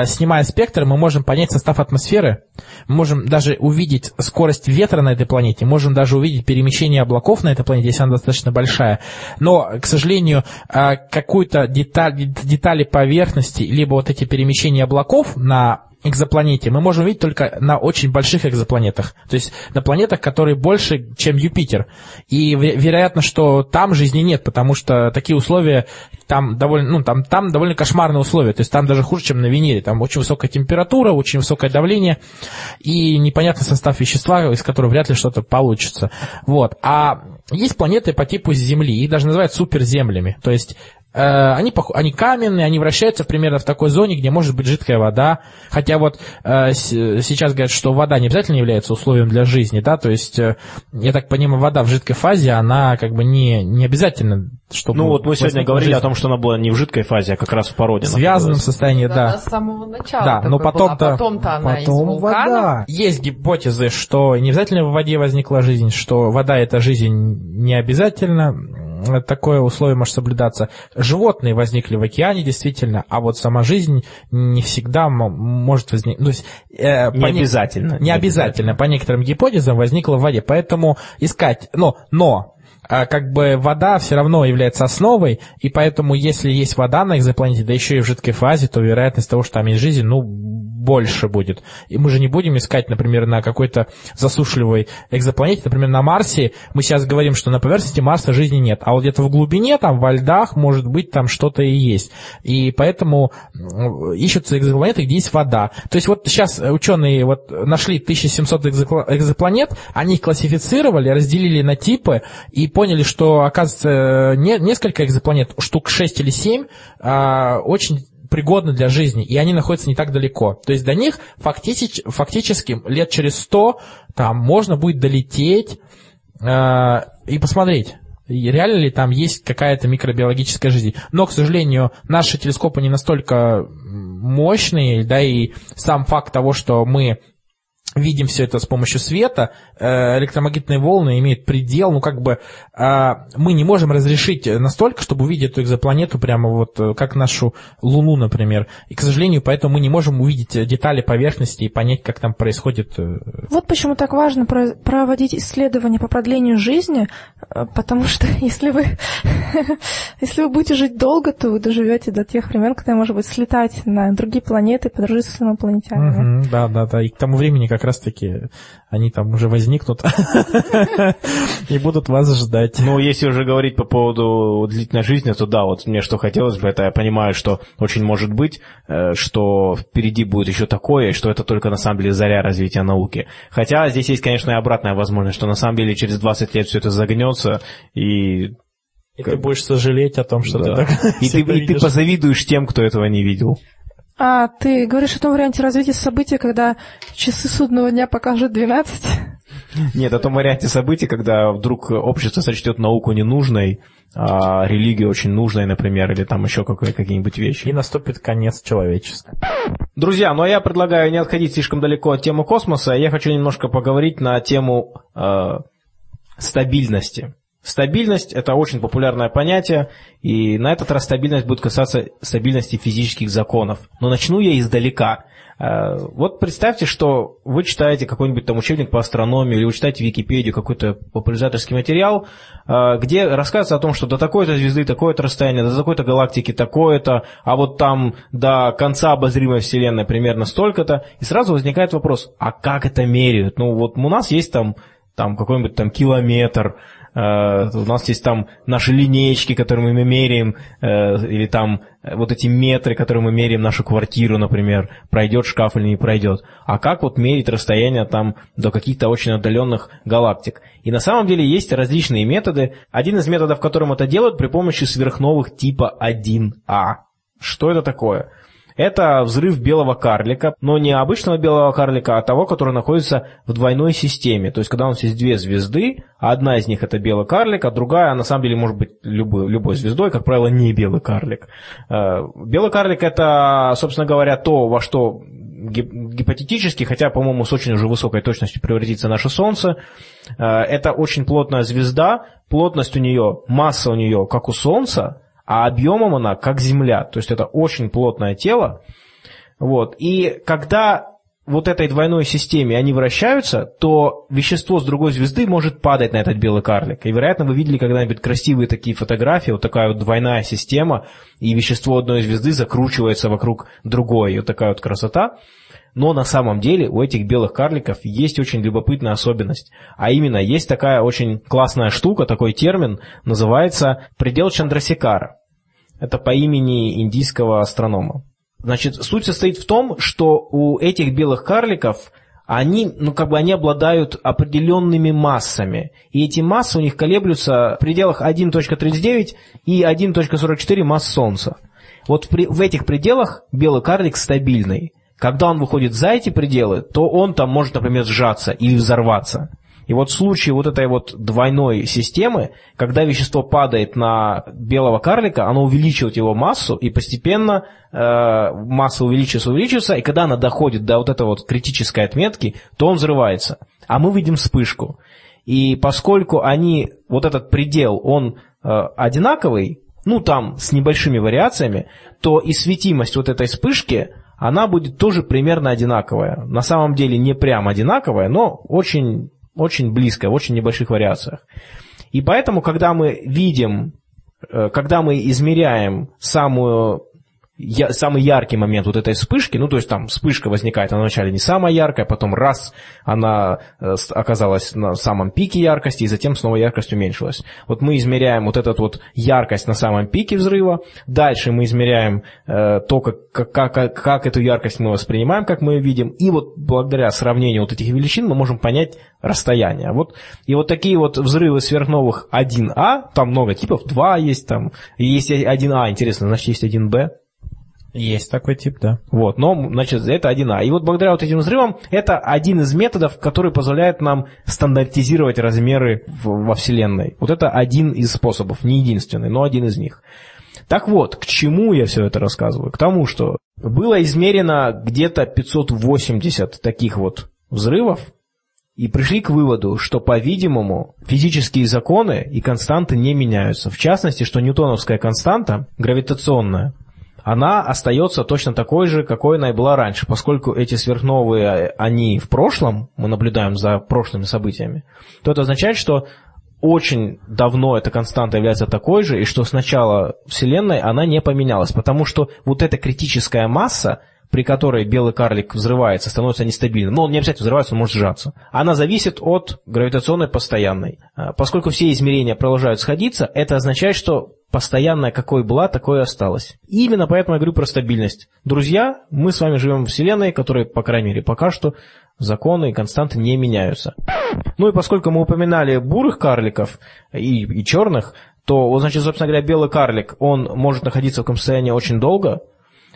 Снимая спектр, мы можем понять состав атмосферы, мы можем даже увидеть скорость ветра на этой планете, можем даже увидеть перемещение облаков на этой планете, если она достаточно большая, но, к сожалению, какую-то деталь, детали поверхности, либо вот эти перемещения облаков на экзопланете мы можем видеть только на очень больших экзопланетах, то есть на планетах, которые больше, чем Юпитер. И вероятно, что там жизни нет, потому что такие условия там довольно, ну, там, там довольно кошмарные условия, то есть там даже хуже, чем на Венере, там очень высокая температура, очень высокое давление и непонятный состав вещества, из которого вряд ли что-то получится. Вот. А есть планеты по типу Земли, их даже называют суперземлями, то есть они, они каменные, они вращаются примерно в такой зоне, где может быть жидкая вода. Хотя вот э, сейчас говорят, что вода не обязательно является условием для жизни, да, то есть, э, я так понимаю, вода в жидкой фазе, она как бы не, не обязательно, чтобы... Ну вот мы сегодня говорили жизнь. о том, что она была не в жидкой фазе, а как раз в породе. В связанном состоянии, да. да. С самого начала. Да, но потом-то... Потом-то она потом из вулкана. вода. Есть гипотезы, что не обязательно в воде возникла жизнь, что вода это жизнь не обязательно такое условие может соблюдаться. Животные возникли в океане, действительно, а вот сама жизнь не всегда может возникнуть. То есть, э, не обязательно. Не, не обязательно. По некоторым гипотезам возникла в воде. Поэтому искать, но, но а, как бы вода все равно является основой, и поэтому если есть вода на экзопланете, да еще и в жидкой фазе, то вероятность того, что там есть жизнь, ну, больше будет. И мы же не будем искать, например, на какой-то засушливой экзопланете, например, на Марсе. Мы сейчас говорим, что на поверхности Марса жизни нет, а вот где-то в глубине, там, во льдах, может быть, там что-то и есть. И поэтому ищутся экзопланеты, где есть вода. То есть вот сейчас ученые вот нашли 1700 экзопланет, они их классифицировали, разделили на типы и поняли, что, оказывается, не, несколько экзопланет, штук 6 или 7, а, очень пригодны для жизни, и они находятся не так далеко. То есть до них фактически, фактически лет через сто там можно будет долететь э, и посмотреть, реально ли там есть какая-то микробиологическая жизнь. Но, к сожалению, наши телескопы не настолько мощные, да, и сам факт того, что мы видим все это с помощью света, э, электромагнитные волны имеют предел, ну как бы а, мы не можем разрешить настолько, чтобы увидеть эту экзопланету прямо вот э, как нашу Луну, например. И, к сожалению, поэтому мы не можем увидеть детали поверхности и понять, как там происходит. Э, вот почему так важно проводить исследования по продлению жизни, потому что [laughs] если вы, [laughs] если вы будете жить долго, то вы доживете до тех времен, когда, может быть, слетать на другие планеты, подружиться с инопланетянами. Да, да, да. И к тому времени, как раз-таки они там уже возникнут [laughs] и будут вас ждать. Ну, если уже говорить по поводу длительной жизни, то да, вот мне что хотелось бы, это я понимаю, что очень может быть, э, что впереди будет еще такое, что это только на самом деле заря развития науки. Хотя здесь есть, конечно, и обратная возможность, что на самом деле через 20 лет все это загнется, и и ты будешь сожалеть о том, что да. ты так [laughs] И, ты, и ты позавидуешь тем, кто этого не видел. А ты говоришь о том варианте развития событий, когда часы судного дня покажут 12? Нет, о том варианте событий, когда вдруг общество сочтет науку ненужной, а религия очень нужной, например, или там еще какие-нибудь вещи. И наступит конец человечества. Друзья, ну а я предлагаю не отходить слишком далеко от темы космоса. Я хочу немножко поговорить на тему э, стабильности. Стабильность – это очень популярное понятие, и на этот раз стабильность будет касаться стабильности физических законов. Но начну я издалека. Э, вот представьте, что вы читаете какой-нибудь там учебник по астрономии, или вы читаете Википедию какой-то популяризаторский материал, э, где рассказывается о том, что до такой-то звезды такое-то расстояние, до такой-то галактики такое-то, а вот там до конца обозримой Вселенной примерно столько-то, и сразу возникает вопрос, а как это меряют? Ну вот у нас есть там там какой-нибудь там километр, Э, у нас есть там наши линейки, которыми мы меряем, э, или там э, вот эти метры, которые мы меряем нашу квартиру, например, пройдет шкаф или не пройдет. А как вот мерить расстояние там до каких-то очень отдаленных галактик? И на самом деле есть различные методы. Один из методов, которым это делают, при помощи сверхновых типа 1А. Что это такое? Это взрыв белого карлика, но не обычного белого карлика, а того, который находится в двойной системе. То есть, когда у нас есть две звезды, одна из них это белый карлик, а другая, на самом деле, может быть любой, любой звездой, как правило, не белый карлик. Э, белый карлик это, собственно говоря, то, во что гипотетически, хотя, по-моему, с очень уже высокой точностью превратится наше Солнце. Э, это очень плотная звезда, плотность у нее, масса у нее, как у Солнца, а объемом она как Земля. То есть это очень плотное тело. Вот. И когда вот этой двойной системе они вращаются, то вещество с другой звезды может падать на этот белый карлик. И, вероятно, вы видели когда-нибудь красивые такие фотографии, вот такая вот двойная система, и вещество одной звезды закручивается вокруг другой. И вот такая вот красота. Но на самом деле у этих белых карликов есть очень любопытная особенность. А именно, есть такая очень классная штука, такой термин, называется предел Чандрасикара. Это по имени индийского астронома. Значит, суть состоит в том, что у этих белых карликов они, ну, как бы они обладают определенными массами. И эти массы у них колеблются в пределах 1.39 и 1.44 масс Солнца. Вот в этих пределах белый карлик стабильный. Когда он выходит за эти пределы, то он там может, например, сжаться или взорваться. И вот в случае вот этой вот двойной системы, когда вещество падает на белого карлика, оно увеличивает его массу, и постепенно э, масса увеличивается, увеличивается, и когда она доходит до вот этой вот критической отметки, то он взрывается. А мы видим вспышку. И поскольку они, вот этот предел, он э, одинаковый, ну там с небольшими вариациями, то и светимость вот этой вспышки – она будет тоже примерно одинаковая. На самом деле не прям одинаковая, но очень, очень близкая, в очень небольших вариациях. И поэтому, когда мы видим, э, когда мы измеряем самую я, самый яркий момент вот этой вспышки, ну, то есть там вспышка возникает, она вначале не самая яркая, потом раз она э, оказалась на самом пике яркости, и затем снова яркость уменьшилась. Вот мы измеряем вот эту вот яркость на самом пике взрыва, дальше мы измеряем э, то, как, как, как, как эту яркость мы воспринимаем, как мы ее видим, и вот благодаря сравнению вот этих величин мы можем понять расстояние. Вот, и вот такие вот взрывы сверхновых 1А, там много типов, 2 есть, там есть 1А, интересно, значит есть 1Б, Есть такой тип, да. вот, но, значит, это 1А. И вот благодаря вот этим взрывам, это один из методов, который позволяет нам стандартизировать размеры в- во Вселенной. Вот это один из способов, не единственный, но один из них. Так вот, к чему я все это рассказываю? К тому, что было измерено где-то 580 таких вот взрывов, и пришли к выводу, что, по-видимому, физические законы и константы не меняются. В частности, что ньютоновская константа, гравитационная, она остается точно такой же, какой она и была раньше, поскольку эти сверхновые, они в прошлом, мы наблюдаем за прошлыми событиями, то это означает, что очень давно эта константа является такой же, и что с начала Вселенной она не поменялась, потому что вот эта критическая масса, при которой белый карлик взрывается, становится нестабильным. Но он не обязательно взрывается, он может сжаться. Она зависит от гравитационной постоянной. А, Поскольку все измерения продолжают сходиться, это означает, что постоянная какой была, такой и осталась. И именно поэтому я говорю про стабильность. Друзья, мы с вами живем в Вселенной, которой, по крайней мере, пока что законы и константы не меняются. Ну и поскольку мы упоминали бурых карликов и, и черных, то, вот, значит, собственно говоря, белый карлик, он может находиться в таком состоянии очень долго,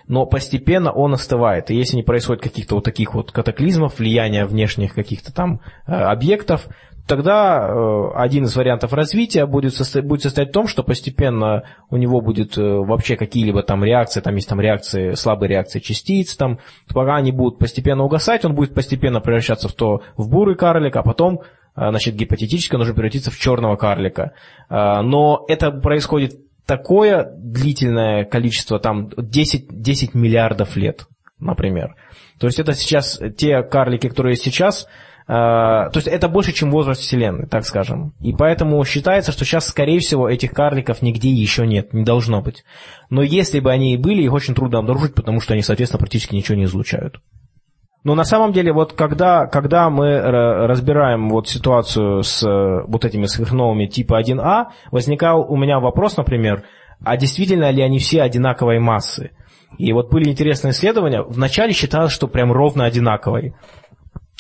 но постепенно он остывает. И если не происходит каких-то вот таких вот катаклизмов, влияния внешних каких-то там э, объектов, тогда э, один из вариантов развития будет, состо- будет состоять в том, что постепенно у него будет э, вообще какие-либо там реакции, там есть там реакции, слабые реакции частиц, там, пока они будут постепенно угасать, он будет постепенно превращаться в то, в бурый карлик, а потом а, значит, гипотетически он уже превратится в черного карлика. Но это происходит такое длительное количество, там 10, 10 миллиардов лет, например. То есть это сейчас те карлики, которые сейчас, то есть это больше, чем возраст Вселенной, так скажем. И поэтому считается, что сейчас, скорее всего, этих карликов нигде еще нет, не должно быть. Но если бы они и были, их очень трудно обнаружить, потому что они, соответственно, практически ничего не излучают. Но на самом деле, вот когда, когда мы ра- разбираем вот ситуацию с э, вот этими сверхновыми типа 1А, возникал у меня вопрос, например, а действительно ли они все одинаковой массы? И вот были интересные исследования. Вначале считалось, что прям ровно одинаковые.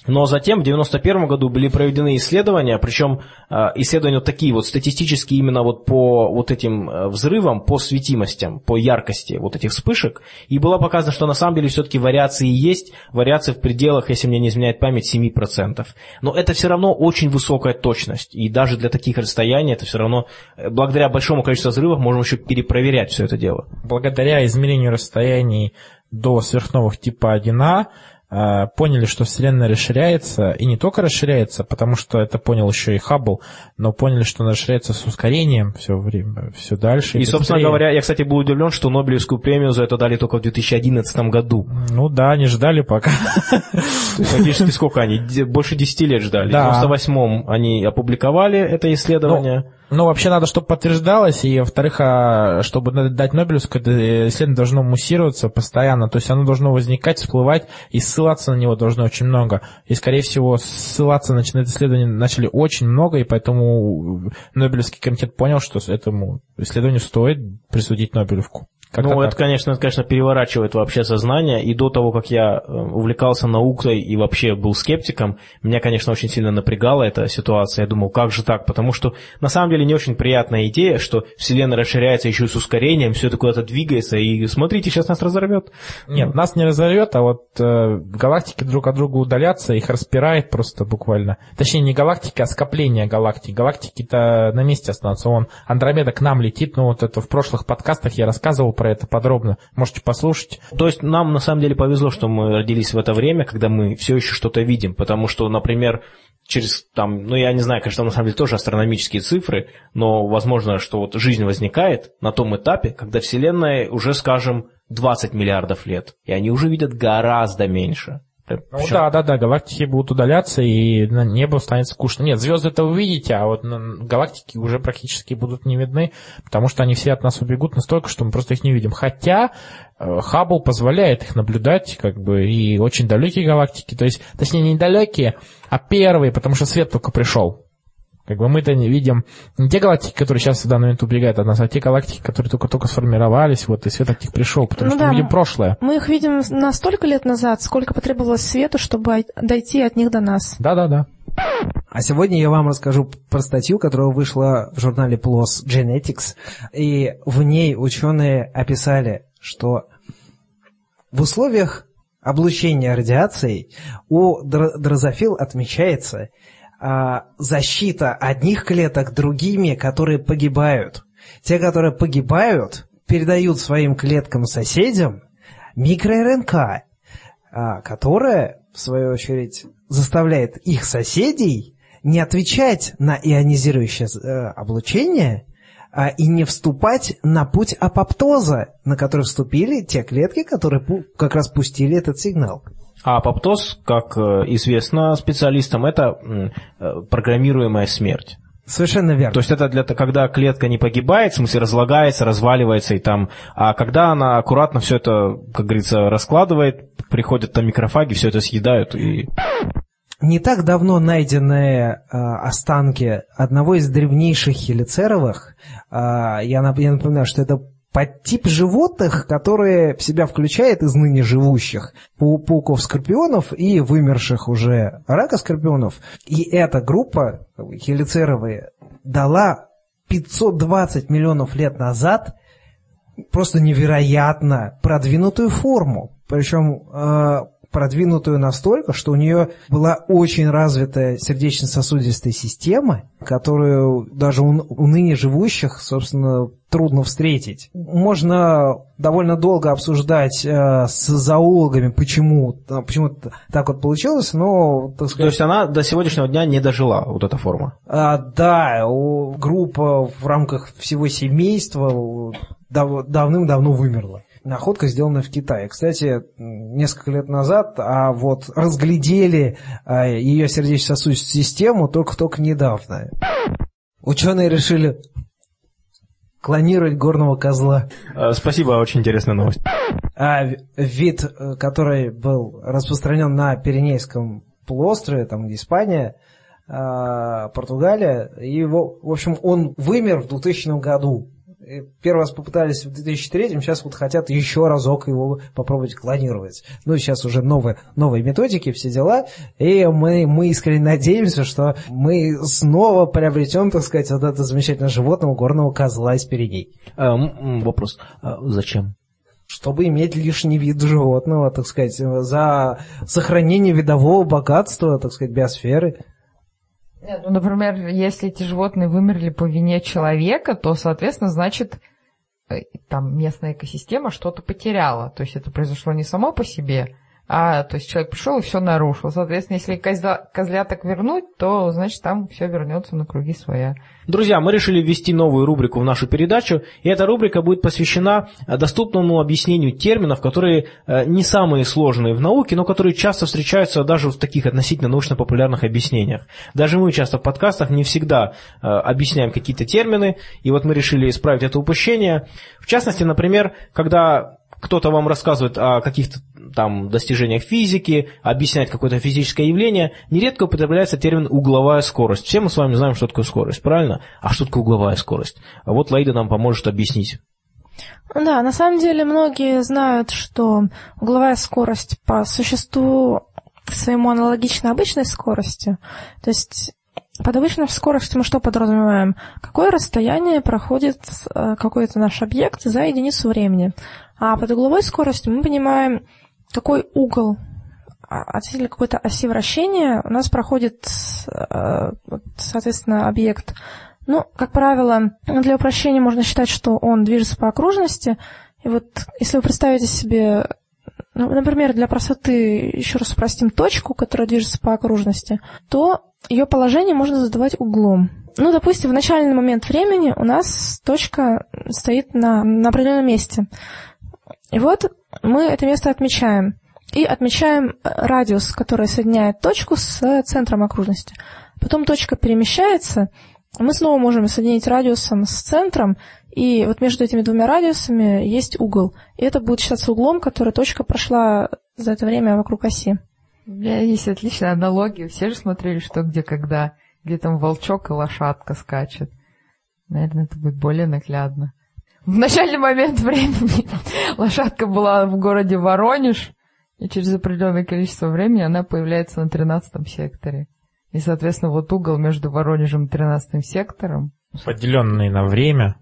Но затем в 1991 году были проведены исследования, причем э, исследования вот такие вот статистические именно вот по вот этим э, взрывам, по светимостям, по яркости вот этих вспышек. И было показано, что на самом деле все-таки вариации есть, вариации в пределах, если мне не изменяет память, 7%. Но это все равно очень высокая точность. И даже для таких расстояний это все равно, э, благодаря большому количеству взрывов, можем еще перепроверять все это дело. Благодаря измерению расстояний до сверхновых типа 1А э, поняли, что Вселенная расширяется, и не только расширяется, потому что это понял еще и Хаббл, но поняли, что она расширяется с ускорением все время, все дальше. И, собственно быстрее. говоря, я, кстати, был удивлен, что Нобелевскую премию за это дали только в 2011 году. Ну да, не ждали пока. Фактически сколько они? Больше 10 лет ждали. Да. В 98-м они опубликовали это исследование. Ну, вообще надо, чтобы подтверждалось, и, во-вторых, а, чтобы дать Нобелевскую, исследование должно муссироваться постоянно, то есть оно должно возникать, всплывать, и ссылаться на него должно очень много. И, скорее всего, ссылаться на это исследование начали очень много, и поэтому Нобелевский комитет понял, что этому исследованию стоит присудить Нобелевку. Как-то ну, так. это, конечно, это, конечно, переворачивает вообще сознание. И до того, как я э, увлекался наукой и вообще был скептиком, меня, конечно, очень сильно напрягала эта ситуация. Я думал, как же так? Потому что, на самом деле, не очень приятная идея, что Вселенная расширяется еще и с ускорением, все это куда-то двигается, и смотрите, сейчас нас разорвет. Нет, нас не разорвет, а вот э, галактики друг от друга удалятся, их распирает просто буквально. Точнее, не галактики, а скопление галактик. Галактики-то на месте останутся. Он Андромеда к нам летит, ну вот это в прошлых подкастах я рассказывал про это подробно. Можете послушать. То есть нам на самом деле повезло, что мы родились в это время, когда мы все еще что-то видим, потому что, например, через там, ну я не знаю, конечно, на самом деле тоже астрономические цифры, но возможно, что вот жизнь возникает на том этапе, когда Вселенная уже, скажем, 20 миллиардов лет, и они уже видят гораздо меньше. Ну Причем- да, да, да, галактики будут удаляться, и на небо станет скучно. Нет, звезды это вы видите, а вот галактики уже практически будут не видны, потому что они все от нас убегут настолько, что мы просто их не видим. Хотя э, Хаббл позволяет их наблюдать, как бы, и очень далекие галактики, то есть, точнее, не далекие, а первые, потому что свет только пришел. Как бы мы-то не видим не те галактики, которые сейчас в данный момент убегают от нас, а те галактики, которые только-только сформировались, вот, и свет от них пришел, потому Ну что да. мы видим прошлое. Мы их видим на столько лет назад, сколько потребовалось свету, чтобы ой- дойти от них до нас. Да-да-да. А сегодня я вам расскажу про статью, которая вышла в журнале PLOS Genetics, и в ней ученые описали, что в условиях облучения радиацией у др- дрозофил отмечается защита одних клеток другими, которые погибают. Те, которые погибают, передают своим клеткам-соседям микро-РНК, а, которая, в свою очередь, заставляет их соседей не отвечать на ионизирующее э, облучение а, и не вступать на путь апоптоза, на который вступили те клетки, которые как раз пустили этот сигнал. А апоптоз, как э, известно специалистам, это э, программируемая смерть. Совершенно верно. То есть это для когда клетка не погибает, в смысле разлагается, разваливается и там, а когда она аккуратно все это, как говорится, раскладывает, приходят там микрофаги, все это съедают и Не так давно найденные э, останки одного из древнейших хелицеровых, э, я, нап- я напоминаю, что это подтип животных, которые в себя включает из ныне живущих пау- пауков-скорпионов и вымерших уже рака-скорпионов. И эта группа, хелицеровые, дала 520 миллионов лет назад просто невероятно продвинутую форму. Причем э, продвинутую настолько, что у нее была очень развитая сердечно-сосудистая система, которую даже у, у ныне живущих, собственно, трудно встретить. Можно довольно долго обсуждать э, с зоологами, почему, э, почему так вот получилось, но, так То сказать, есть она до сегодняшнего дня не дожила, вот эта форма. а, да, у- группа в рамках всего семейства дав- давным-давно вымерла. Находка сделана в Китае. Кстати, несколько лет назад, а вот разглядели а, ее сердечно-сосудистую систему только-только недавно. Ученые решили клонировать горного козла. Э, Спасибо, очень интересная новость. А вид, э, который был распространен на Пиренейском полуострове, там где Испания, а, Португалия, и его, в общем, он вымер в 2000 году. И Первый раз попытались в 2003, сейчас вот хотят еще разок его попробовать клонировать. Ну, сейчас уже новые, новые методики, все дела, и мы, мы искренне надеемся, что мы снова приобретем, так сказать, вот это замечательное животное горного козла из Пиреней. Э, м, м, Вопрос. А Зачем? чтобы иметь лишний вид животного, так сказать, за сохранение видового богатства, так сказать, биосферы. Нет, ну, например, если эти животные вымерли по вине человека, то, соответственно, значит, э, там местная экосистема что-то потеряла. То есть это произошло не само по себе, а то есть человек пришел и все нарушил. Соответственно, если козла, козляток вернуть, то, значит, там все вернется на круги своя. Друзья, мы решили ввести новую рубрику в нашу передачу, и эта рубрика будет посвящена э, доступному объяснению терминов, которые э, не самые сложные в науке, но которые часто встречаются даже в таких относительно научно-популярных объяснениях. Даже мы часто в подкастах не всегда э, объясняем какие-то термины, и вот мы решили исправить это упущение. В частности, например, когда кто-то вам рассказывает о каких-то там достижениях физики, объясняет какое-то физическое явление, нередко употребляется термин «угловая скорость». Все мы с вами знаем, что такое скорость, правильно? А что такое угловая скорость? А вот Лаида нам поможет объяснить. Да, на самом деле многие знают, что угловая скорость по существу своему аналогична обычной скорости. То есть под обычной скоростью мы что подразумеваем? Какое расстояние проходит э, какой-то наш объект за единицу времени. А под угловой скоростью мы понимаем, какой угол а, относительно какой-то оси вращения у нас проходит, э, соответственно, объект. Ну, как правило, для упрощения можно считать, что он движется по окружности. И вот если вы представите себе, ну, например, для простоты еще раз упростим точку, которая движется по окружности, то ее положение можно задавать углом. Ну, допустим, в начальный момент времени у нас точка стоит на, на определенном месте. И вот мы это место отмечаем. и отмечаем радиус, который соединяет точку с центром окружности. Потом точка перемещается, мы снова можем соединить радиусом с центром, и вот между этими двумя радиусами есть угол. И это будет считаться углом, который точка прошла за это время вокруг оси. У меня есть отличная аналогия. Все же смотрели «Что, где, когда», где там волчок и лошадка скачет. Наверное, это будет более наглядно. В начальный момент [laughs] времени лошадка была в городе Воронеж, и через определенное количество времени она появляется на 13 секторе. И, соответственно, вот угол между Воронежем и 13 сектором. Поделенный на время.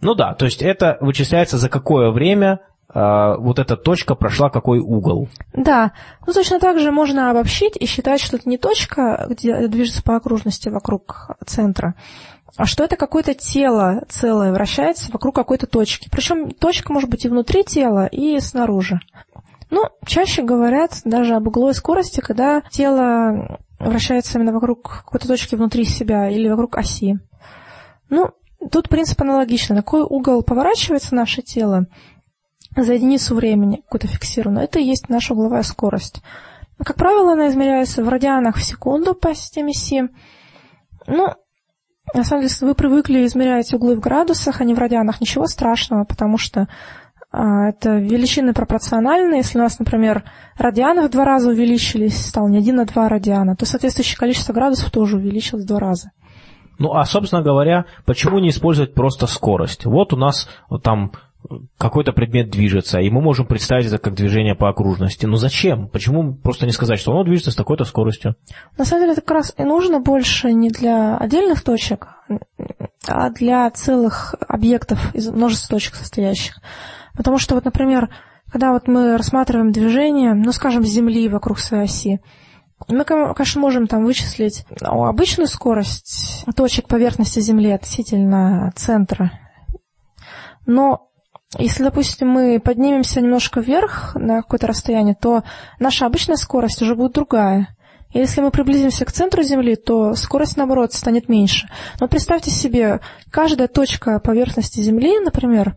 Ну да, то есть это вычисляется за какое время э, вот эта точка прошла какой угол. Да, ну точно так же можно обобщить и считать, что это не точка, где движется по окружности вокруг центра, а что это какое-то тело целое вращается вокруг какой-то точки. Причем точка может быть и внутри тела, и снаружи. Ну, чаще говорят даже об угловой скорости, когда тело вращается именно вокруг какой-то точки внутри себя или вокруг оси. Ну, тут принцип аналогичный. На какой угол поворачивается наше тело за единицу времени, какую-то фиксированную, это и есть наша угловая скорость. Как правило, она измеряется в радианах в секунду по системе Си. Ну, на самом деле, если вы привыкли измерять углы в градусах, а не в радианах, ничего страшного, потому что а, это величины пропорциональны. Если у нас, например, радианы в два раза увеличились, стало не один, а два радиана, то соответствующее количество градусов тоже увеличилось в два раза. Ну, а, собственно говоря, почему не использовать просто скорость? Вот у нас вот там какой-то предмет движется, и мы можем представить это как движение по окружности. Но зачем? Почему просто не сказать, что оно движется с такой-то скоростью? На самом деле это как раз и нужно больше не для отдельных точек, а для целых объектов из множества точек состоящих. Потому что вот, например, когда вот мы рассматриваем движение, ну, скажем, Земли вокруг своей оси, мы, конечно, можем там вычислить обычную скорость точек поверхности Земли относительно центра. Но если, допустим, мы поднимемся немножко вверх на какое-то расстояние, то наша обычная скорость уже будет другая. Если мы приблизимся к центру Земли, то скорость, наоборот, станет меньше. Но представьте себе, каждая точка поверхности Земли, например,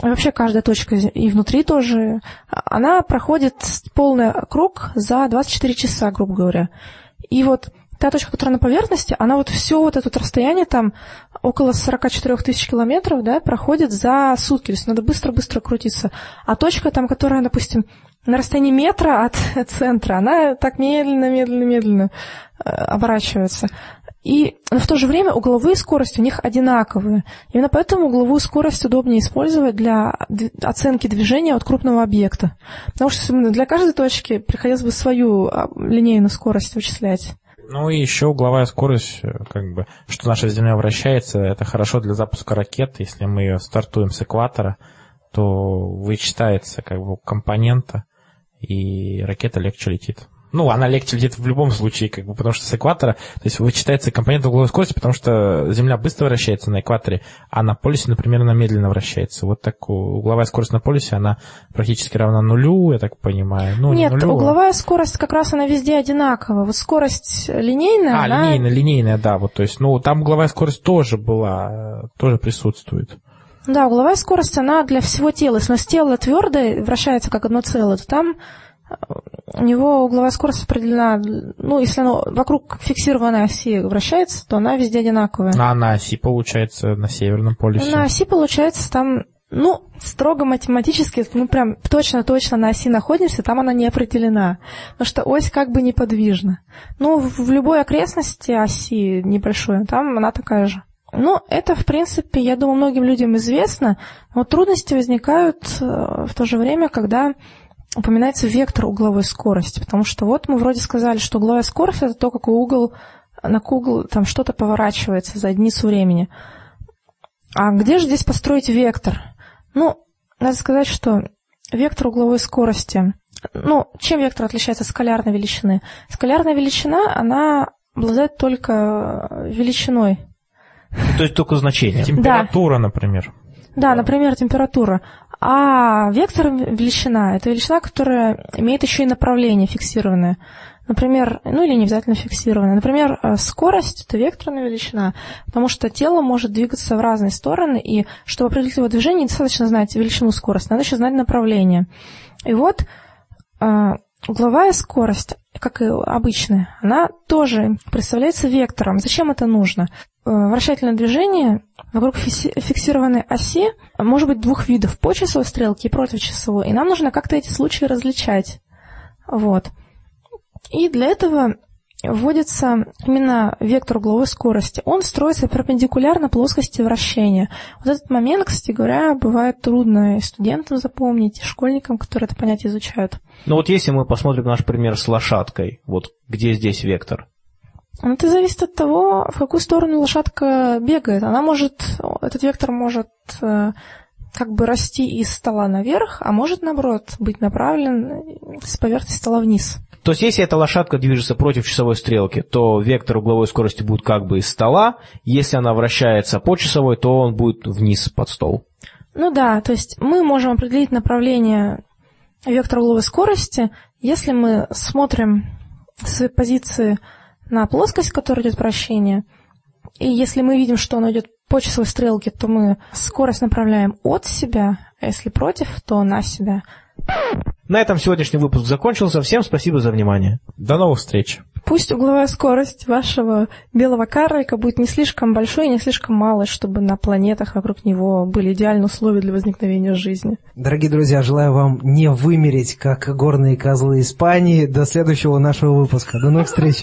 вообще каждая точка и внутри тоже, она проходит полный круг за 24 часа, грубо говоря. И вот та точка, которая на поверхности, она вот все вот это расстояние там около 44 тысяч километров, да, проходит за сутки, то есть надо быстро-быстро крутиться. А точка там, которая, допустим, на расстоянии метра от [laughs] центра, она так медленно, медленно, медленно э, оборачивается. И в то же время угловые скорости у них одинаковые. Именно поэтому угловую скорость удобнее использовать для оценки движения от крупного объекта. Потому что для каждой точки приходилось бы свою а, линейную скорость вычислять. Ну и еще угловая скорость, э, как бы, что наша Земля вращается, это хорошо для запуска ракет. Если мы ее стартуем с экватора, то вычитается как бы компонента, и ракета легче летит. Ну, она легче летит в любом случае, как бы, потому что с экватора, то есть вычитается компонент угловой скорости, потому что Земля быстро вращается на экваторе, а на полюсе, например, она медленно вращается. Вот так угловая скорость на полюсе, она практически равна нулю, я так понимаю. Ну, Нет, не нулю, угловая скорость как раз она везде одинакова. Вот скорость линейная, А, она... линейная, линейная, да, вот, то есть, ну, там угловая скорость тоже была, тоже присутствует. Да, угловая скорость, она для всего тела. Если у нас тело твердое, вращается как одно целое, то там у него угловая скорость определена, ну, если оно вокруг фиксированной оси вращается, то она везде одинаковая. А на оси, получается, на северном полюсе? На оси, получается, там, ну, строго математически, мы прям точно-точно на оси находимся, там она не определена, потому что ось как бы неподвижна. Ну, в любой окрестности оси небольшой, там она такая же. Ну, это, в принципе, я думаю, многим людям известно, но трудности возникают э, в то же время, когда упоминается вектор угловой скорости, потому что вот мы вроде сказали, что угловая скорость это то, какой угол на угол там что-то поворачивается за единицу времени. А где же здесь построить вектор? Ну, надо сказать, что вектор угловой скорости, ну, чем вектор отличается от скалярной величины? Скалярная величина, она обладает только величиной. То есть только значение. Температура, да. например. Да, например, температура. А вектор величина – это величина, которая имеет еще и направление фиксированное. Например, ну или не обязательно фиксированное. Например, э, скорость – это векторная величина, потому что тело может двигаться в разные стороны, и чтобы определить его движение, недостаточно знать величину скорости, надо еще знать направление. И вот а, угловая скорость, как и обычная, она тоже представляется вектором. Зачем это нужно? Э, вращательное движение вокруг фиксированной оси может быть двух видов, по часовой стрелке и против часовой. И нам нужно как-то эти случаи различать. Вот. И для этого вводится именно вектор угловой скорости. Он строится перпендикулярно плоскости вращения. Вот этот момент, кстати говоря, бывает трудно и студентам запомнить, и школьникам, которые это понятие изучают. Ну вот если мы посмотрим наш пример с лошадкой, вот где здесь вектор? Ну, это зависит от того, в какую сторону лошадка бегает. Она может, этот вектор может э, как бы расти из стола наверх, а может, наоборот, быть направлен с поверхности стола вниз. То есть, если эта лошадка движется против часовой стрелки, то вектор угловой скорости будет как бы из стола. Если она вращается по часовой, то он будет вниз под стол. Ну да, то есть мы можем определить направление вектора угловой скорости, если мы смотрим с позиции на плоскость, в которой идет вращение, и если мы видим, что оно идет по часовой стрелке, то мы скорость направляем от себя, а если против, то на себя. На этом сегодняшний выпуск закончился. Всем спасибо за внимание. До новых встреч. Пусть угловая скорость вашего белого карлика будет не слишком большой и не слишком малой, чтобы на планетах вокруг него были идеальные условия для возникновения жизни. Дорогие друзья, желаю вам не вымереть, как горные козлы Испании. До следующего нашего выпуска. До новых встреч.